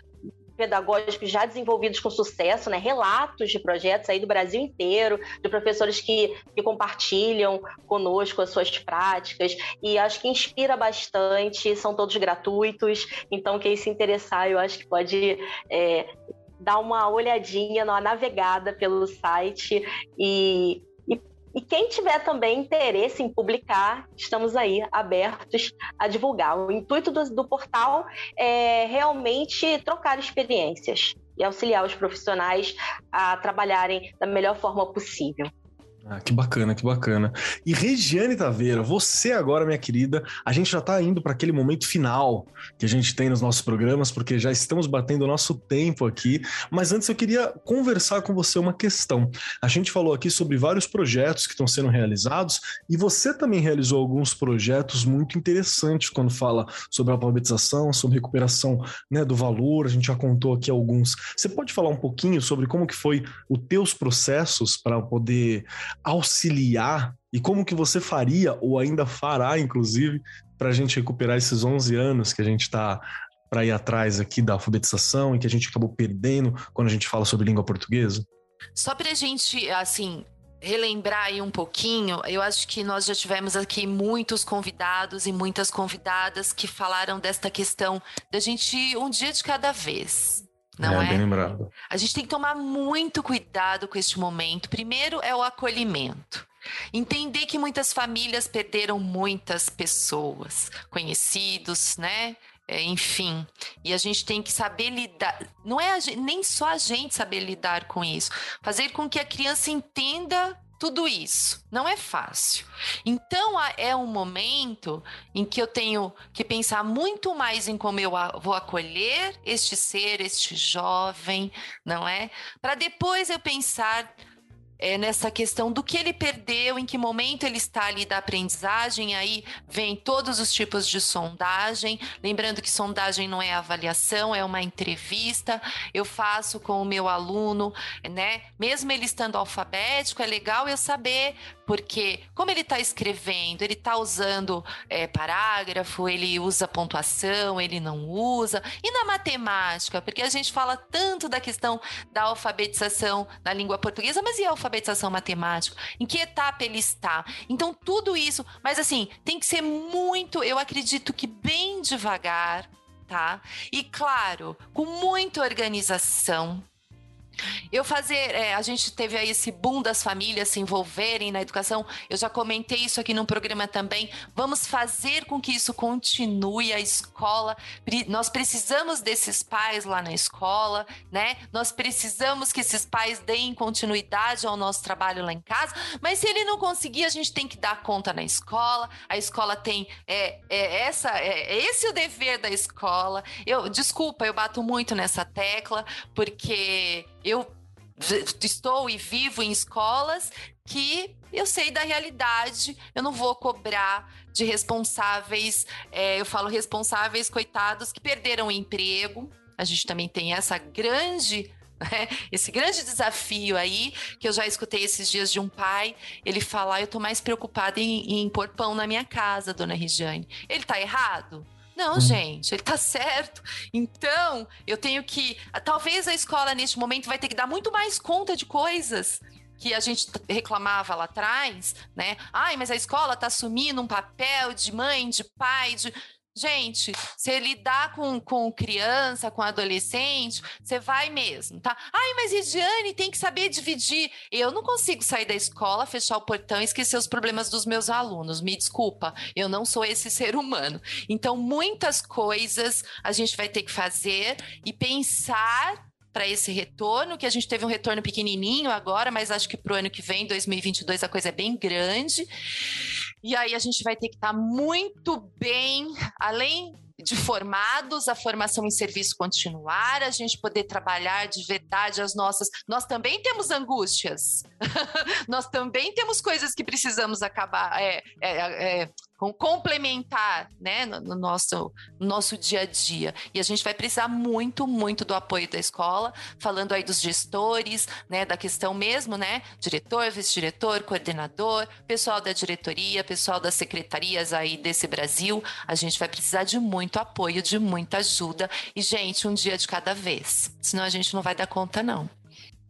pedagógicos já desenvolvidos com sucesso, né? relatos de projetos aí do Brasil inteiro, de professores que, que compartilham conosco as suas práticas, e acho que inspira bastante, são todos gratuitos, então quem se interessar, eu acho que pode é, dar uma olhadinha, uma navegada pelo site e e quem tiver também interesse em publicar, estamos aí abertos a divulgar. O intuito do, do portal é realmente trocar experiências e auxiliar os profissionais a trabalharem da melhor forma possível. Ah, que bacana, que bacana. E Regiane Taveira, você agora, minha querida, a gente já está indo para aquele momento final que a gente tem nos nossos programas, porque já estamos batendo o nosso tempo aqui. Mas antes eu queria conversar com você uma questão. A gente falou aqui sobre vários projetos que estão sendo realizados e você também realizou alguns projetos muito interessantes quando fala sobre alfabetização, sobre recuperação né, do valor. A gente já contou aqui alguns. Você pode falar um pouquinho sobre como que foi os teus processos para poder auxiliar e como que você faria ou ainda fará, inclusive, para a gente recuperar esses 11 anos que a gente está para ir atrás aqui da alfabetização e que a gente acabou perdendo quando a gente fala sobre língua portuguesa? Só para a gente, assim, relembrar aí um pouquinho, eu acho que nós já tivemos aqui muitos convidados e muitas convidadas que falaram desta questão da gente um dia de cada vez. Não é, é? Bem lembrado. A gente tem que tomar muito cuidado com este momento. Primeiro é o acolhimento. Entender que muitas famílias perderam muitas pessoas, conhecidos, né? É, enfim, e a gente tem que saber lidar. Não é gente, nem só a gente saber lidar com isso, fazer com que a criança entenda tudo isso. Não é fácil. Então é um momento em que eu tenho que pensar muito mais em como eu vou acolher este ser, este jovem, não é? Para depois eu pensar é, nessa questão do que ele perdeu, em que momento ele está ali da aprendizagem, aí vem todos os tipos de sondagem. Lembrando que sondagem não é avaliação, é uma entrevista. Eu faço com o meu aluno, né? Mesmo ele estando alfabético, é legal eu saber porque como ele está escrevendo, ele está usando é, parágrafo, ele usa pontuação, ele não usa. E na matemática, porque a gente fala tanto da questão da alfabetização na língua portuguesa, mas e a alfabetização matemática? Em que etapa ele está? Então, tudo isso, mas assim, tem que ser muito, eu acredito que bem devagar, tá? E claro, com muita organização, eu fazer, é, a gente teve aí esse boom das famílias se envolverem na educação. Eu já comentei isso aqui no programa também. Vamos fazer com que isso continue a escola. Nós precisamos desses pais lá na escola, né? Nós precisamos que esses pais deem continuidade ao nosso trabalho lá em casa. Mas se ele não conseguir, a gente tem que dar conta na escola. A escola tem é, é essa, é, é esse o dever da escola. Eu desculpa, eu bato muito nessa tecla porque eu estou e vivo em escolas que eu sei da realidade, eu não vou cobrar de responsáveis, é, eu falo responsáveis, coitados, que perderam o emprego. A gente também tem essa grande né, esse grande desafio aí, que eu já escutei esses dias de um pai, ele falar: Eu tô mais preocupado em, em pôr pão na minha casa, dona Regiane. Ele tá errado? Não, hum. gente, ele tá [laughs] certo. Então, eu tenho que. Talvez a escola, neste momento, vai ter que dar muito mais conta de coisas que a gente reclamava lá atrás, né? Ai, mas a escola tá assumindo um papel de mãe, de pai, de. Gente, você lidar com, com criança, com adolescente, você vai mesmo, tá? Ai, mas Regiane tem que saber dividir. Eu não consigo sair da escola, fechar o portão e esquecer os problemas dos meus alunos. Me desculpa, eu não sou esse ser humano. Então, muitas coisas a gente vai ter que fazer e pensar para esse retorno, que a gente teve um retorno pequenininho agora, mas acho que para o ano que vem, 2022, a coisa é bem grande. E aí a gente vai ter que estar tá muito bem, além de formados, a formação em serviço continuar, a gente poder trabalhar de verdade as nossas. Nós também temos angústias, [laughs] nós também temos coisas que precisamos acabar, é, é, é, complementar né, no, no, nosso, no nosso dia a dia. E a gente vai precisar muito, muito do apoio da escola, falando aí dos gestores, né, da questão mesmo, né? Diretor, vice-diretor, coordenador, pessoal da diretoria, pessoal das secretarias aí desse Brasil. A gente vai precisar de muito apoio, de muita ajuda. E, gente, um dia de cada vez. Senão a gente não vai dar conta, não.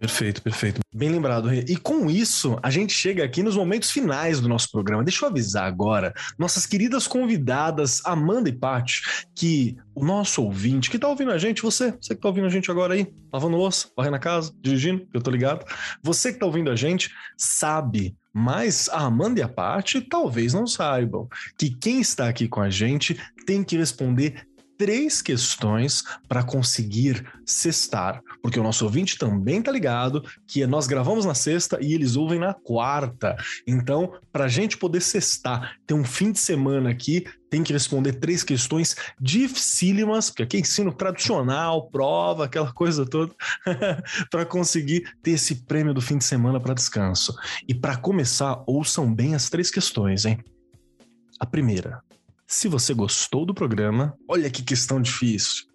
Perfeito, perfeito. Bem lembrado, Rê. E com isso, a gente chega aqui nos momentos finais do nosso programa. Deixa eu avisar agora, nossas queridas convidadas, Amanda e Paty, que o nosso ouvinte, que tá ouvindo a gente, você, você que tá ouvindo a gente agora aí, lavando louça, varrendo a casa, dirigindo, eu tô ligado. Você que tá ouvindo a gente, sabe mas a Amanda e a Paty talvez não saibam que quem está aqui com a gente tem que responder três questões para conseguir cestar, porque o nosso ouvinte também tá ligado que nós gravamos na sexta e eles ouvem na quarta. Então, para a gente poder cestar, ter um fim de semana aqui, tem que responder três questões dificílimas, porque aqui é ensino tradicional, prova, aquela coisa toda, [laughs] para conseguir ter esse prêmio do fim de semana para descanso. E para começar, ouçam bem as três questões, hein? A primeira, se você gostou do programa, olha que questão difícil.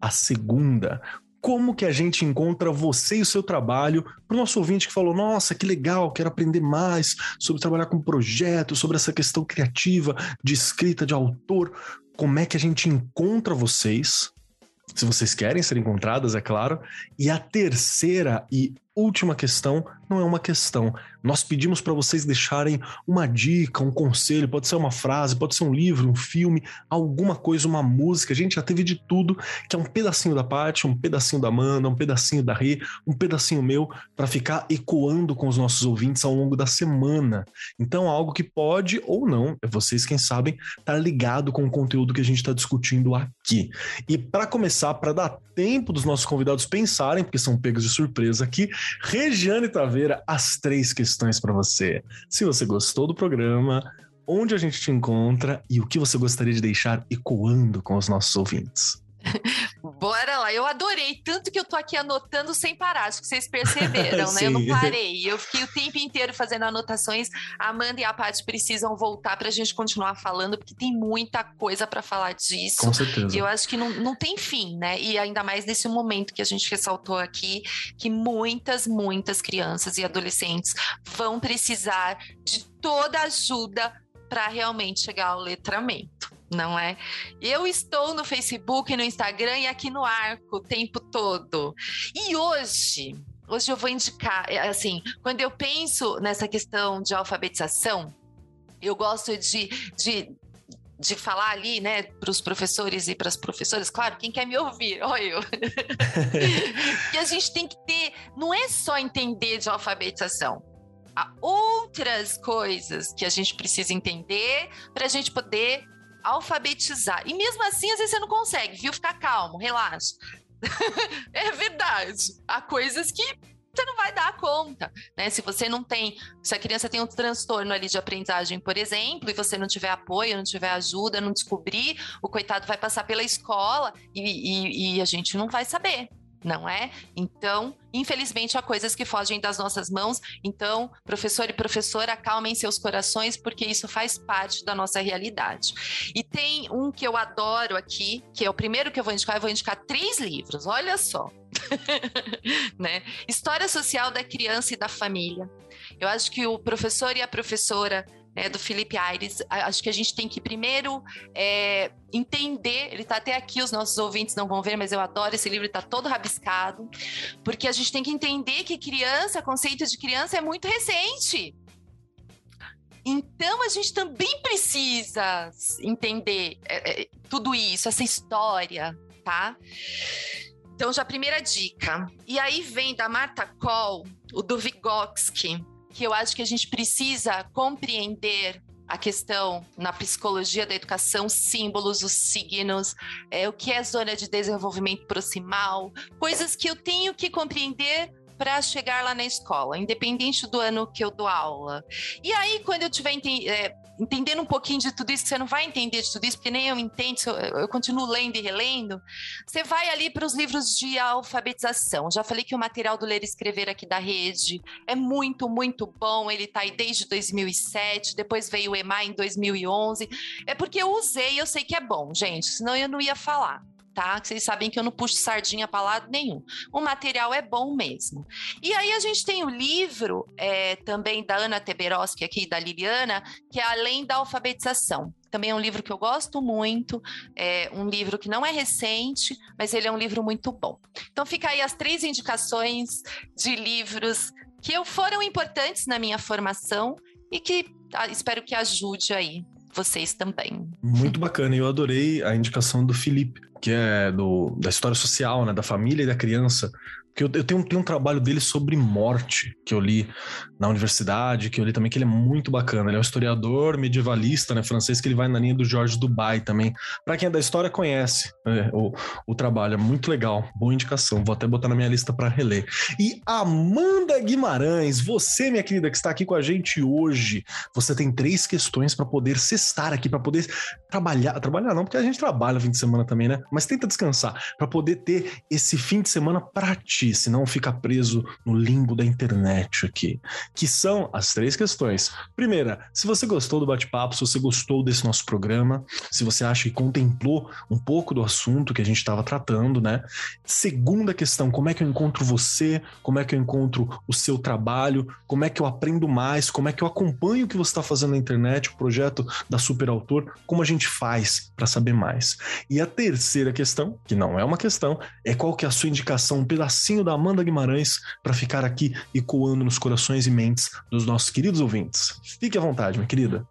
A segunda, como que a gente encontra você e o seu trabalho para o nosso ouvinte que falou: Nossa, que legal, quero aprender mais sobre trabalhar com projetos, sobre essa questão criativa de escrita de autor. Como é que a gente encontra vocês? Se vocês querem ser encontradas, é claro. E a terceira e última questão não é uma questão. Nós pedimos para vocês deixarem uma dica, um conselho, pode ser uma frase, pode ser um livro, um filme, alguma coisa, uma música. A gente já teve de tudo, que é um pedacinho da parte, um pedacinho da Amanda, um pedacinho da Rê, um pedacinho meu, para ficar ecoando com os nossos ouvintes ao longo da semana. Então, algo que pode ou não, é vocês quem sabem, estar tá ligado com o conteúdo que a gente está discutindo aqui. E para começar, para dar tempo dos nossos convidados pensarem, porque são pegos de surpresa aqui, Regiane Taveira, as três questões para você. Se você gostou do programa, onde a gente te encontra e o que você gostaria de deixar ecoando com os nossos ouvintes. [laughs] Bora lá, eu adorei, tanto que eu tô aqui anotando sem parar, acho que vocês perceberam, né? Eu não [laughs] parei, eu fiquei o tempo inteiro fazendo anotações. A Amanda e a Paty precisam voltar pra gente continuar falando, porque tem muita coisa para falar disso. Com certeza. E eu acho que não, não tem fim, né? E ainda mais nesse momento que a gente ressaltou aqui, que muitas, muitas crianças e adolescentes vão precisar de toda ajuda para realmente chegar ao letramento não é? Eu estou no Facebook, no Instagram e aqui no Arco o tempo todo. E hoje, hoje eu vou indicar, é, assim, quando eu penso nessa questão de alfabetização, eu gosto de, de de falar ali, né, para os professores e para as professoras, claro, quem quer me ouvir, [laughs] olha eu. [laughs] que a gente tem que ter, não é só entender de alfabetização, há outras coisas que a gente precisa entender para a gente poder alfabetizar. E mesmo assim, às vezes você não consegue, viu? Ficar calmo, relaxa. [laughs] é verdade. Há coisas que você não vai dar conta, né? Se você não tem, se a criança tem um transtorno ali de aprendizagem, por exemplo, e você não tiver apoio, não tiver ajuda, não descobrir, o coitado vai passar pela escola e, e, e a gente não vai saber, não é? Então, infelizmente, há coisas que fogem das nossas mãos. Então, professor e professora, acalmem seus corações, porque isso faz parte da nossa realidade. E tem um que eu adoro aqui, que é o primeiro que eu vou indicar, eu vou indicar três livros, olha só. [laughs] né? História Social da Criança e da Família. Eu acho que o professor e a professora né, do Felipe Aires. Acho que a gente tem que primeiro é, entender, ele está até aqui, os nossos ouvintes não vão ver, mas eu adoro esse livro, está todo rabiscado, porque a gente tem que entender que criança, conceito de criança é muito recente. Então a gente também precisa entender é, é, tudo isso, essa história, tá? Então, já a primeira dica. E aí vem da Marta Koll, o do Vygotsky, que eu acho que a gente precisa compreender a questão na psicologia da educação, símbolos, os signos, é, o que é zona de desenvolvimento proximal, coisas que eu tenho que compreender para chegar lá na escola, independente do ano que eu dou aula. E aí, quando eu tiver é, entendendo um pouquinho de tudo isso, você não vai entender de tudo isso, porque nem eu entendo, eu, eu continuo lendo e relendo. Você vai ali para os livros de alfabetização. Já falei que o material do Ler e Escrever aqui da rede é muito, muito bom. Ele está aí desde 2007, depois veio o EMA em 2011. É porque eu usei, eu sei que é bom, gente, senão eu não ia falar tá? Vocês sabem que eu não puxo sardinha para lado nenhum. O material é bom mesmo. E aí a gente tem o livro é, também da Ana Teberoski aqui, da Liliana, que é Além da Alfabetização. Também é um livro que eu gosto muito, é um livro que não é recente, mas ele é um livro muito bom. Então fica aí as três indicações de livros que foram importantes na minha formação e que ah, espero que ajude aí vocês também. Muito bacana, eu adorei a indicação do Felipe, que é do, da história social, né, da família e da criança, porque eu, eu tenho, tenho, um trabalho dele sobre morte, que eu li na universidade, que eu li também, que ele é muito bacana. Ele é um historiador medievalista, né, francês, que ele vai na linha do Georges Dubai também. Para quem é da história, conhece né, o, o trabalho, é muito legal. Boa indicação, vou até botar na minha lista para reler. E Amanda Guimarães, você, minha querida, que está aqui com a gente hoje, você tem três questões para poder cestar aqui, para poder trabalhar. Trabalhar não, porque a gente trabalha fim de semana também, né? Mas tenta descansar, para poder ter esse fim de semana para ti se não fica preso no limbo da internet aqui, que são as três questões. Primeira, se você gostou do bate-papo, se você gostou desse nosso programa, se você acha que contemplou um pouco do assunto que a gente estava tratando, né? Segunda questão, como é que eu encontro você? Como é que eu encontro o seu trabalho? Como é que eu aprendo mais? Como é que eu acompanho o que você está fazendo na internet, o projeto da Super Autor? Como a gente faz para saber mais? E a terceira questão, que não é uma questão, é qual que é a sua indicação, um pedacinho da Amanda Guimarães para ficar aqui ecoando nos corações e mentes dos nossos queridos ouvintes. Fique à vontade, minha querida.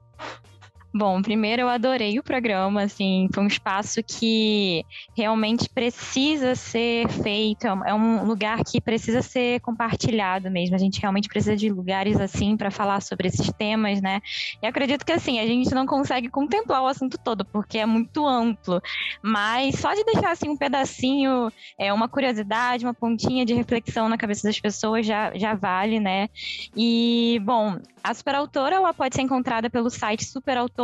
Bom, primeiro eu adorei o programa, assim, foi um espaço que realmente precisa ser feito, é um lugar que precisa ser compartilhado mesmo. A gente realmente precisa de lugares assim para falar sobre esses temas, né? E acredito que assim, a gente não consegue contemplar o assunto todo, porque é muito amplo, mas só de deixar assim um pedacinho, é uma curiosidade, uma pontinha de reflexão na cabeça das pessoas já, já vale, né? E, bom, a Superautora ela pode ser encontrada pelo site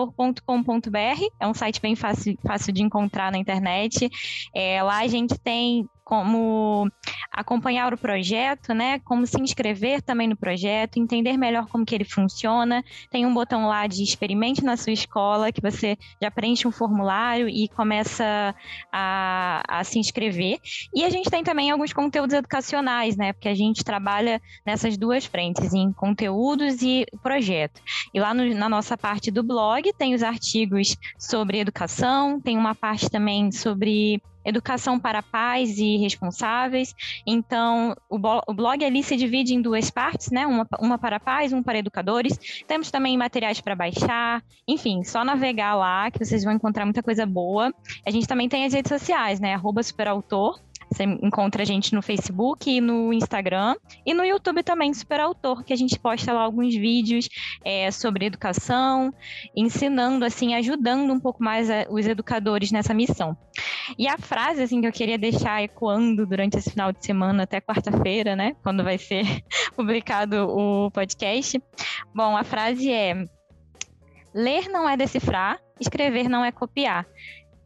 superautor.com.br. É um site bem fácil, fácil de encontrar na internet. É, lá a gente tem como acompanhar o projeto, né? Como se inscrever também no projeto, entender melhor como que ele funciona. Tem um botão lá de experimente na sua escola, que você já preenche um formulário e começa a, a se inscrever. E a gente tem também alguns conteúdos educacionais, né? Porque a gente trabalha nessas duas frentes, em conteúdos e projeto. E lá no, na nossa parte do blog tem os artigos sobre educação, tem uma parte também sobre educação para pais e responsáveis. Então, o, blog ali se divide em duas partes, né? Uma, uma para pais, uma para educadores. Temos também materiais para baixar. Enfim, só navegar lá que vocês vão encontrar muita coisa boa. A gente também tem as redes sociais, né? Arroba superautor. Você encontra a gente no Facebook e no Instagram. E no YouTube também, Super Autor, que a gente posta lá alguns vídeos é, sobre educação, ensinando, assim, ajudando um pouco mais a, os educadores nessa missão. E a frase, assim, que eu queria deixar ecoando durante esse final de semana até quarta-feira, né? Quando vai ser [laughs] publicado o podcast. Bom, a frase é: Ler não é decifrar, escrever não é copiar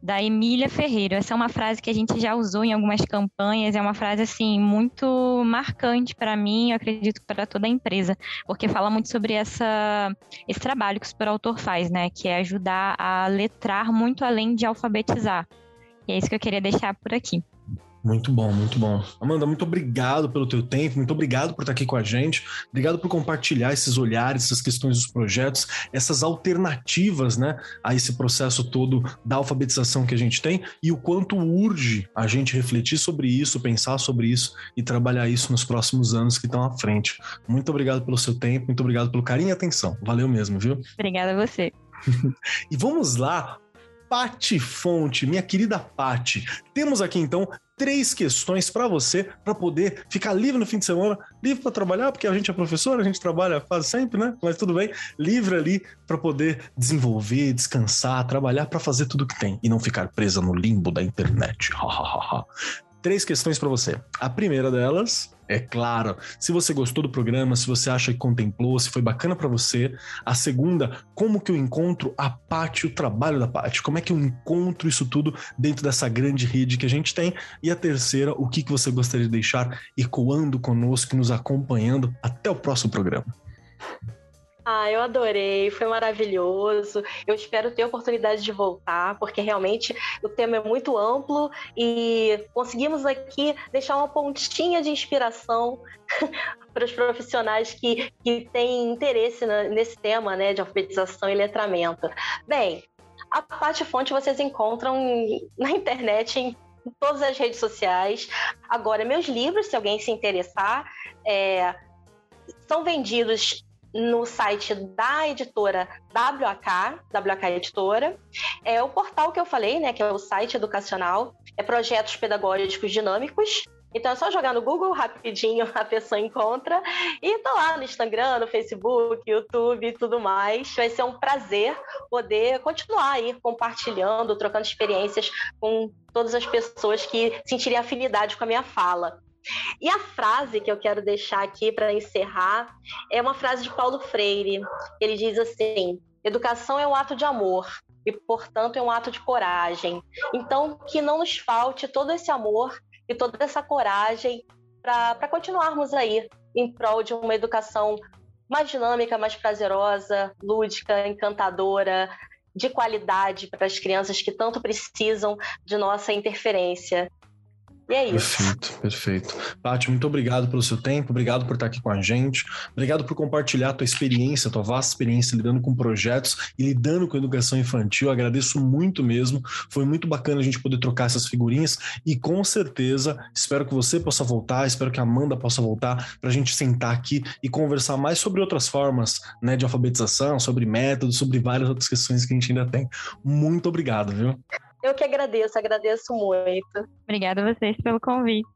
da Emília Ferreira. Essa é uma frase que a gente já usou em algumas campanhas, é uma frase assim muito marcante para mim, eu acredito para toda a empresa, porque fala muito sobre essa esse trabalho que o superautor faz, né, que é ajudar a letrar muito além de alfabetizar. E é isso que eu queria deixar por aqui. Muito bom, muito bom. Amanda, muito obrigado pelo teu tempo, muito obrigado por estar aqui com a gente, obrigado por compartilhar esses olhares, essas questões dos projetos, essas alternativas, né, a esse processo todo da alfabetização que a gente tem e o quanto urge a gente refletir sobre isso, pensar sobre isso e trabalhar isso nos próximos anos que estão à frente. Muito obrigado pelo seu tempo, muito obrigado pelo carinho e atenção. Valeu mesmo, viu? Obrigada a você. [laughs] e vamos lá Pati Fonte, minha querida Pati. Temos aqui então três questões para você, para poder ficar livre no fim de semana, livre para trabalhar, porque a gente é professor, a gente trabalha quase sempre, né? Mas tudo bem, livre ali para poder desenvolver, descansar, trabalhar para fazer tudo que tem e não ficar presa no limbo da internet. três questões para você. A primeira delas é claro. Se você gostou do programa, se você acha que contemplou, se foi bacana para você. A segunda, como que eu encontro a Paty, o trabalho da Paty? Como é que eu encontro isso tudo dentro dessa grande rede que a gente tem? E a terceira, o que, que você gostaria de deixar ecoando conosco, nos acompanhando até o próximo programa? Ah, eu adorei, foi maravilhoso. Eu espero ter a oportunidade de voltar, porque realmente o tema é muito amplo e conseguimos aqui deixar uma pontinha de inspiração [laughs] para os profissionais que, que têm interesse nesse tema né, de alfabetização e letramento. Bem, a parte fonte vocês encontram [laughs] na internet em todas as redes sociais. Agora, meus livros, se alguém se interessar, é, são vendidos no site da editora WAK, WAK Editora. É o portal que eu falei, né, que é o site educacional, é projetos pedagógicos dinâmicos. Então é só jogar no Google rapidinho, [laughs] a pessoa encontra. E tô lá no Instagram, no Facebook, YouTube e tudo mais. Vai ser um prazer poder continuar aí compartilhando, trocando experiências com todas as pessoas que sentirem afinidade com a minha fala. E a frase que eu quero deixar aqui para encerrar é uma frase de Paulo Freire. Ele diz assim: educação é um ato de amor e, portanto, é um ato de coragem. Então, que não nos falte todo esse amor e toda essa coragem para continuarmos aí em prol de uma educação mais dinâmica, mais prazerosa, lúdica, encantadora, de qualidade para as crianças que tanto precisam de nossa interferência. E é isso. Perfeito, perfeito. Paty, muito obrigado pelo seu tempo, obrigado por estar aqui com a gente, obrigado por compartilhar a tua experiência, a tua vasta experiência lidando com projetos e lidando com educação infantil. agradeço muito mesmo. Foi muito bacana a gente poder trocar essas figurinhas e com certeza espero que você possa voltar, espero que a Amanda possa voltar para a gente sentar aqui e conversar mais sobre outras formas né, de alfabetização, sobre métodos, sobre várias outras questões que a gente ainda tem. Muito obrigado, viu? Eu que agradeço, agradeço muito. Obrigada a vocês pelo convite.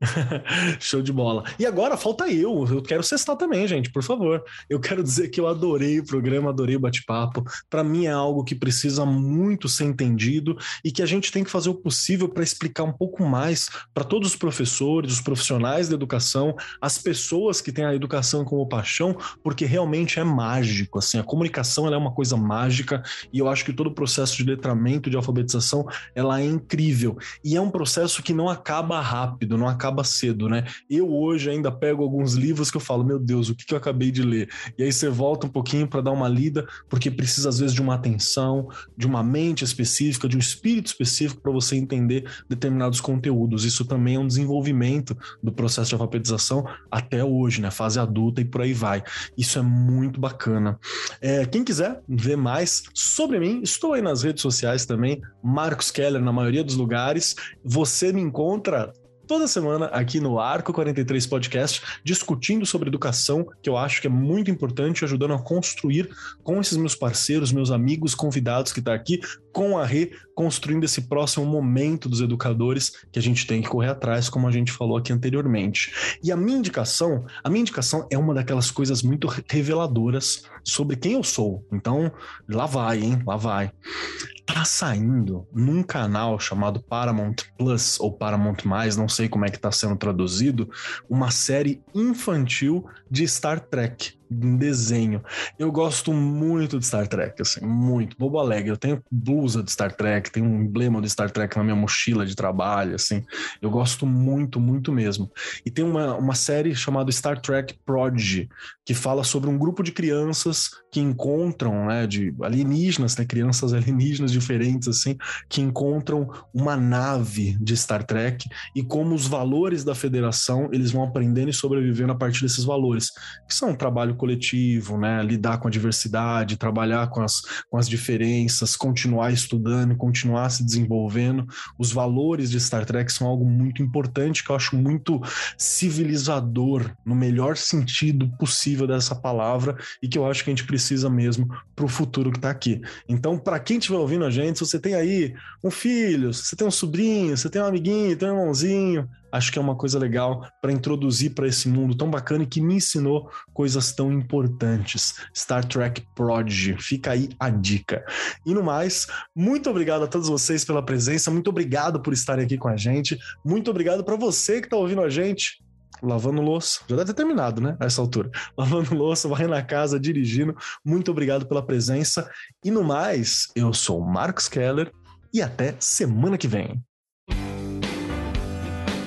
[laughs] Show de bola. E agora falta eu. Eu quero cestar também, gente, por favor. Eu quero dizer que eu adorei o programa, adorei o bate-papo. Para mim é algo que precisa muito ser entendido e que a gente tem que fazer o possível para explicar um pouco mais para todos os professores, os profissionais da educação, as pessoas que têm a educação como paixão, porque realmente é mágico. Assim, a comunicação é uma coisa mágica e eu acho que todo o processo de letramento, de alfabetização, ela é incrível. E é um processo que não acaba rápido, não acaba cedo, né? Eu hoje ainda pego alguns livros que eu falo, meu Deus, o que, que eu acabei de ler? E aí você volta um pouquinho para dar uma lida, porque precisa às vezes de uma atenção, de uma mente específica, de um espírito específico para você entender determinados conteúdos. Isso também é um desenvolvimento do processo de alfabetização até hoje, né? Fase adulta e por aí vai. Isso é muito bacana. É, quem quiser ver mais sobre mim, estou aí nas redes sociais também, Marcos Keller na maioria dos lugares. Você me encontra toda semana aqui no Arco 43 Podcast, discutindo sobre educação, que eu acho que é muito importante, ajudando a construir com esses meus parceiros, meus amigos, convidados que estão tá aqui, com a Rê, construindo esse próximo momento dos educadores que a gente tem que correr atrás, como a gente falou aqui anteriormente. E a minha indicação, a minha indicação é uma daquelas coisas muito reveladoras sobre quem eu sou. Então, lá vai, hein? Lá vai tá saindo num canal chamado Paramount Plus ou Paramount Mais, não sei como é que tá sendo traduzido, uma série infantil de Star Trek em desenho. Eu gosto muito de Star Trek, assim, muito. Bobo Alegre. Eu tenho blusa de Star Trek, tenho um emblema de Star Trek na minha mochila de trabalho, assim. Eu gosto muito, muito mesmo. E tem uma, uma série chamada Star Trek Prodigy, que fala sobre um grupo de crianças que encontram, né, de alienígenas, né, crianças alienígenas diferentes, assim, que encontram uma nave de Star Trek e como os valores da federação, eles vão aprendendo e sobrevivendo a partir desses valores, que são um trabalho coletivo, né? Lidar com a diversidade, trabalhar com as, com as diferenças, continuar estudando, continuar se desenvolvendo. Os valores de Star Trek são algo muito importante que eu acho muito civilizador, no melhor sentido possível dessa palavra, e que eu acho que a gente precisa mesmo para o futuro que está aqui. Então, para quem estiver ouvindo a gente, se você tem aí um filho, se você tem um sobrinho, se você tem um amiguinho, tem um irmãozinho, acho que é uma coisa legal para introduzir para esse mundo tão bacana e que me ensinou coisas tão importantes. Star Trek Prodigy, fica aí a dica. E no mais, muito obrigado a todos vocês pela presença, muito obrigado por estarem aqui com a gente, muito obrigado para você que está ouvindo a gente lavando louça. Já deve ter terminado, né? A essa altura. [laughs] Lavando louça, varrendo a casa, dirigindo. Muito obrigado pela presença. E no mais, eu sou Marcos Keller e até semana que vem.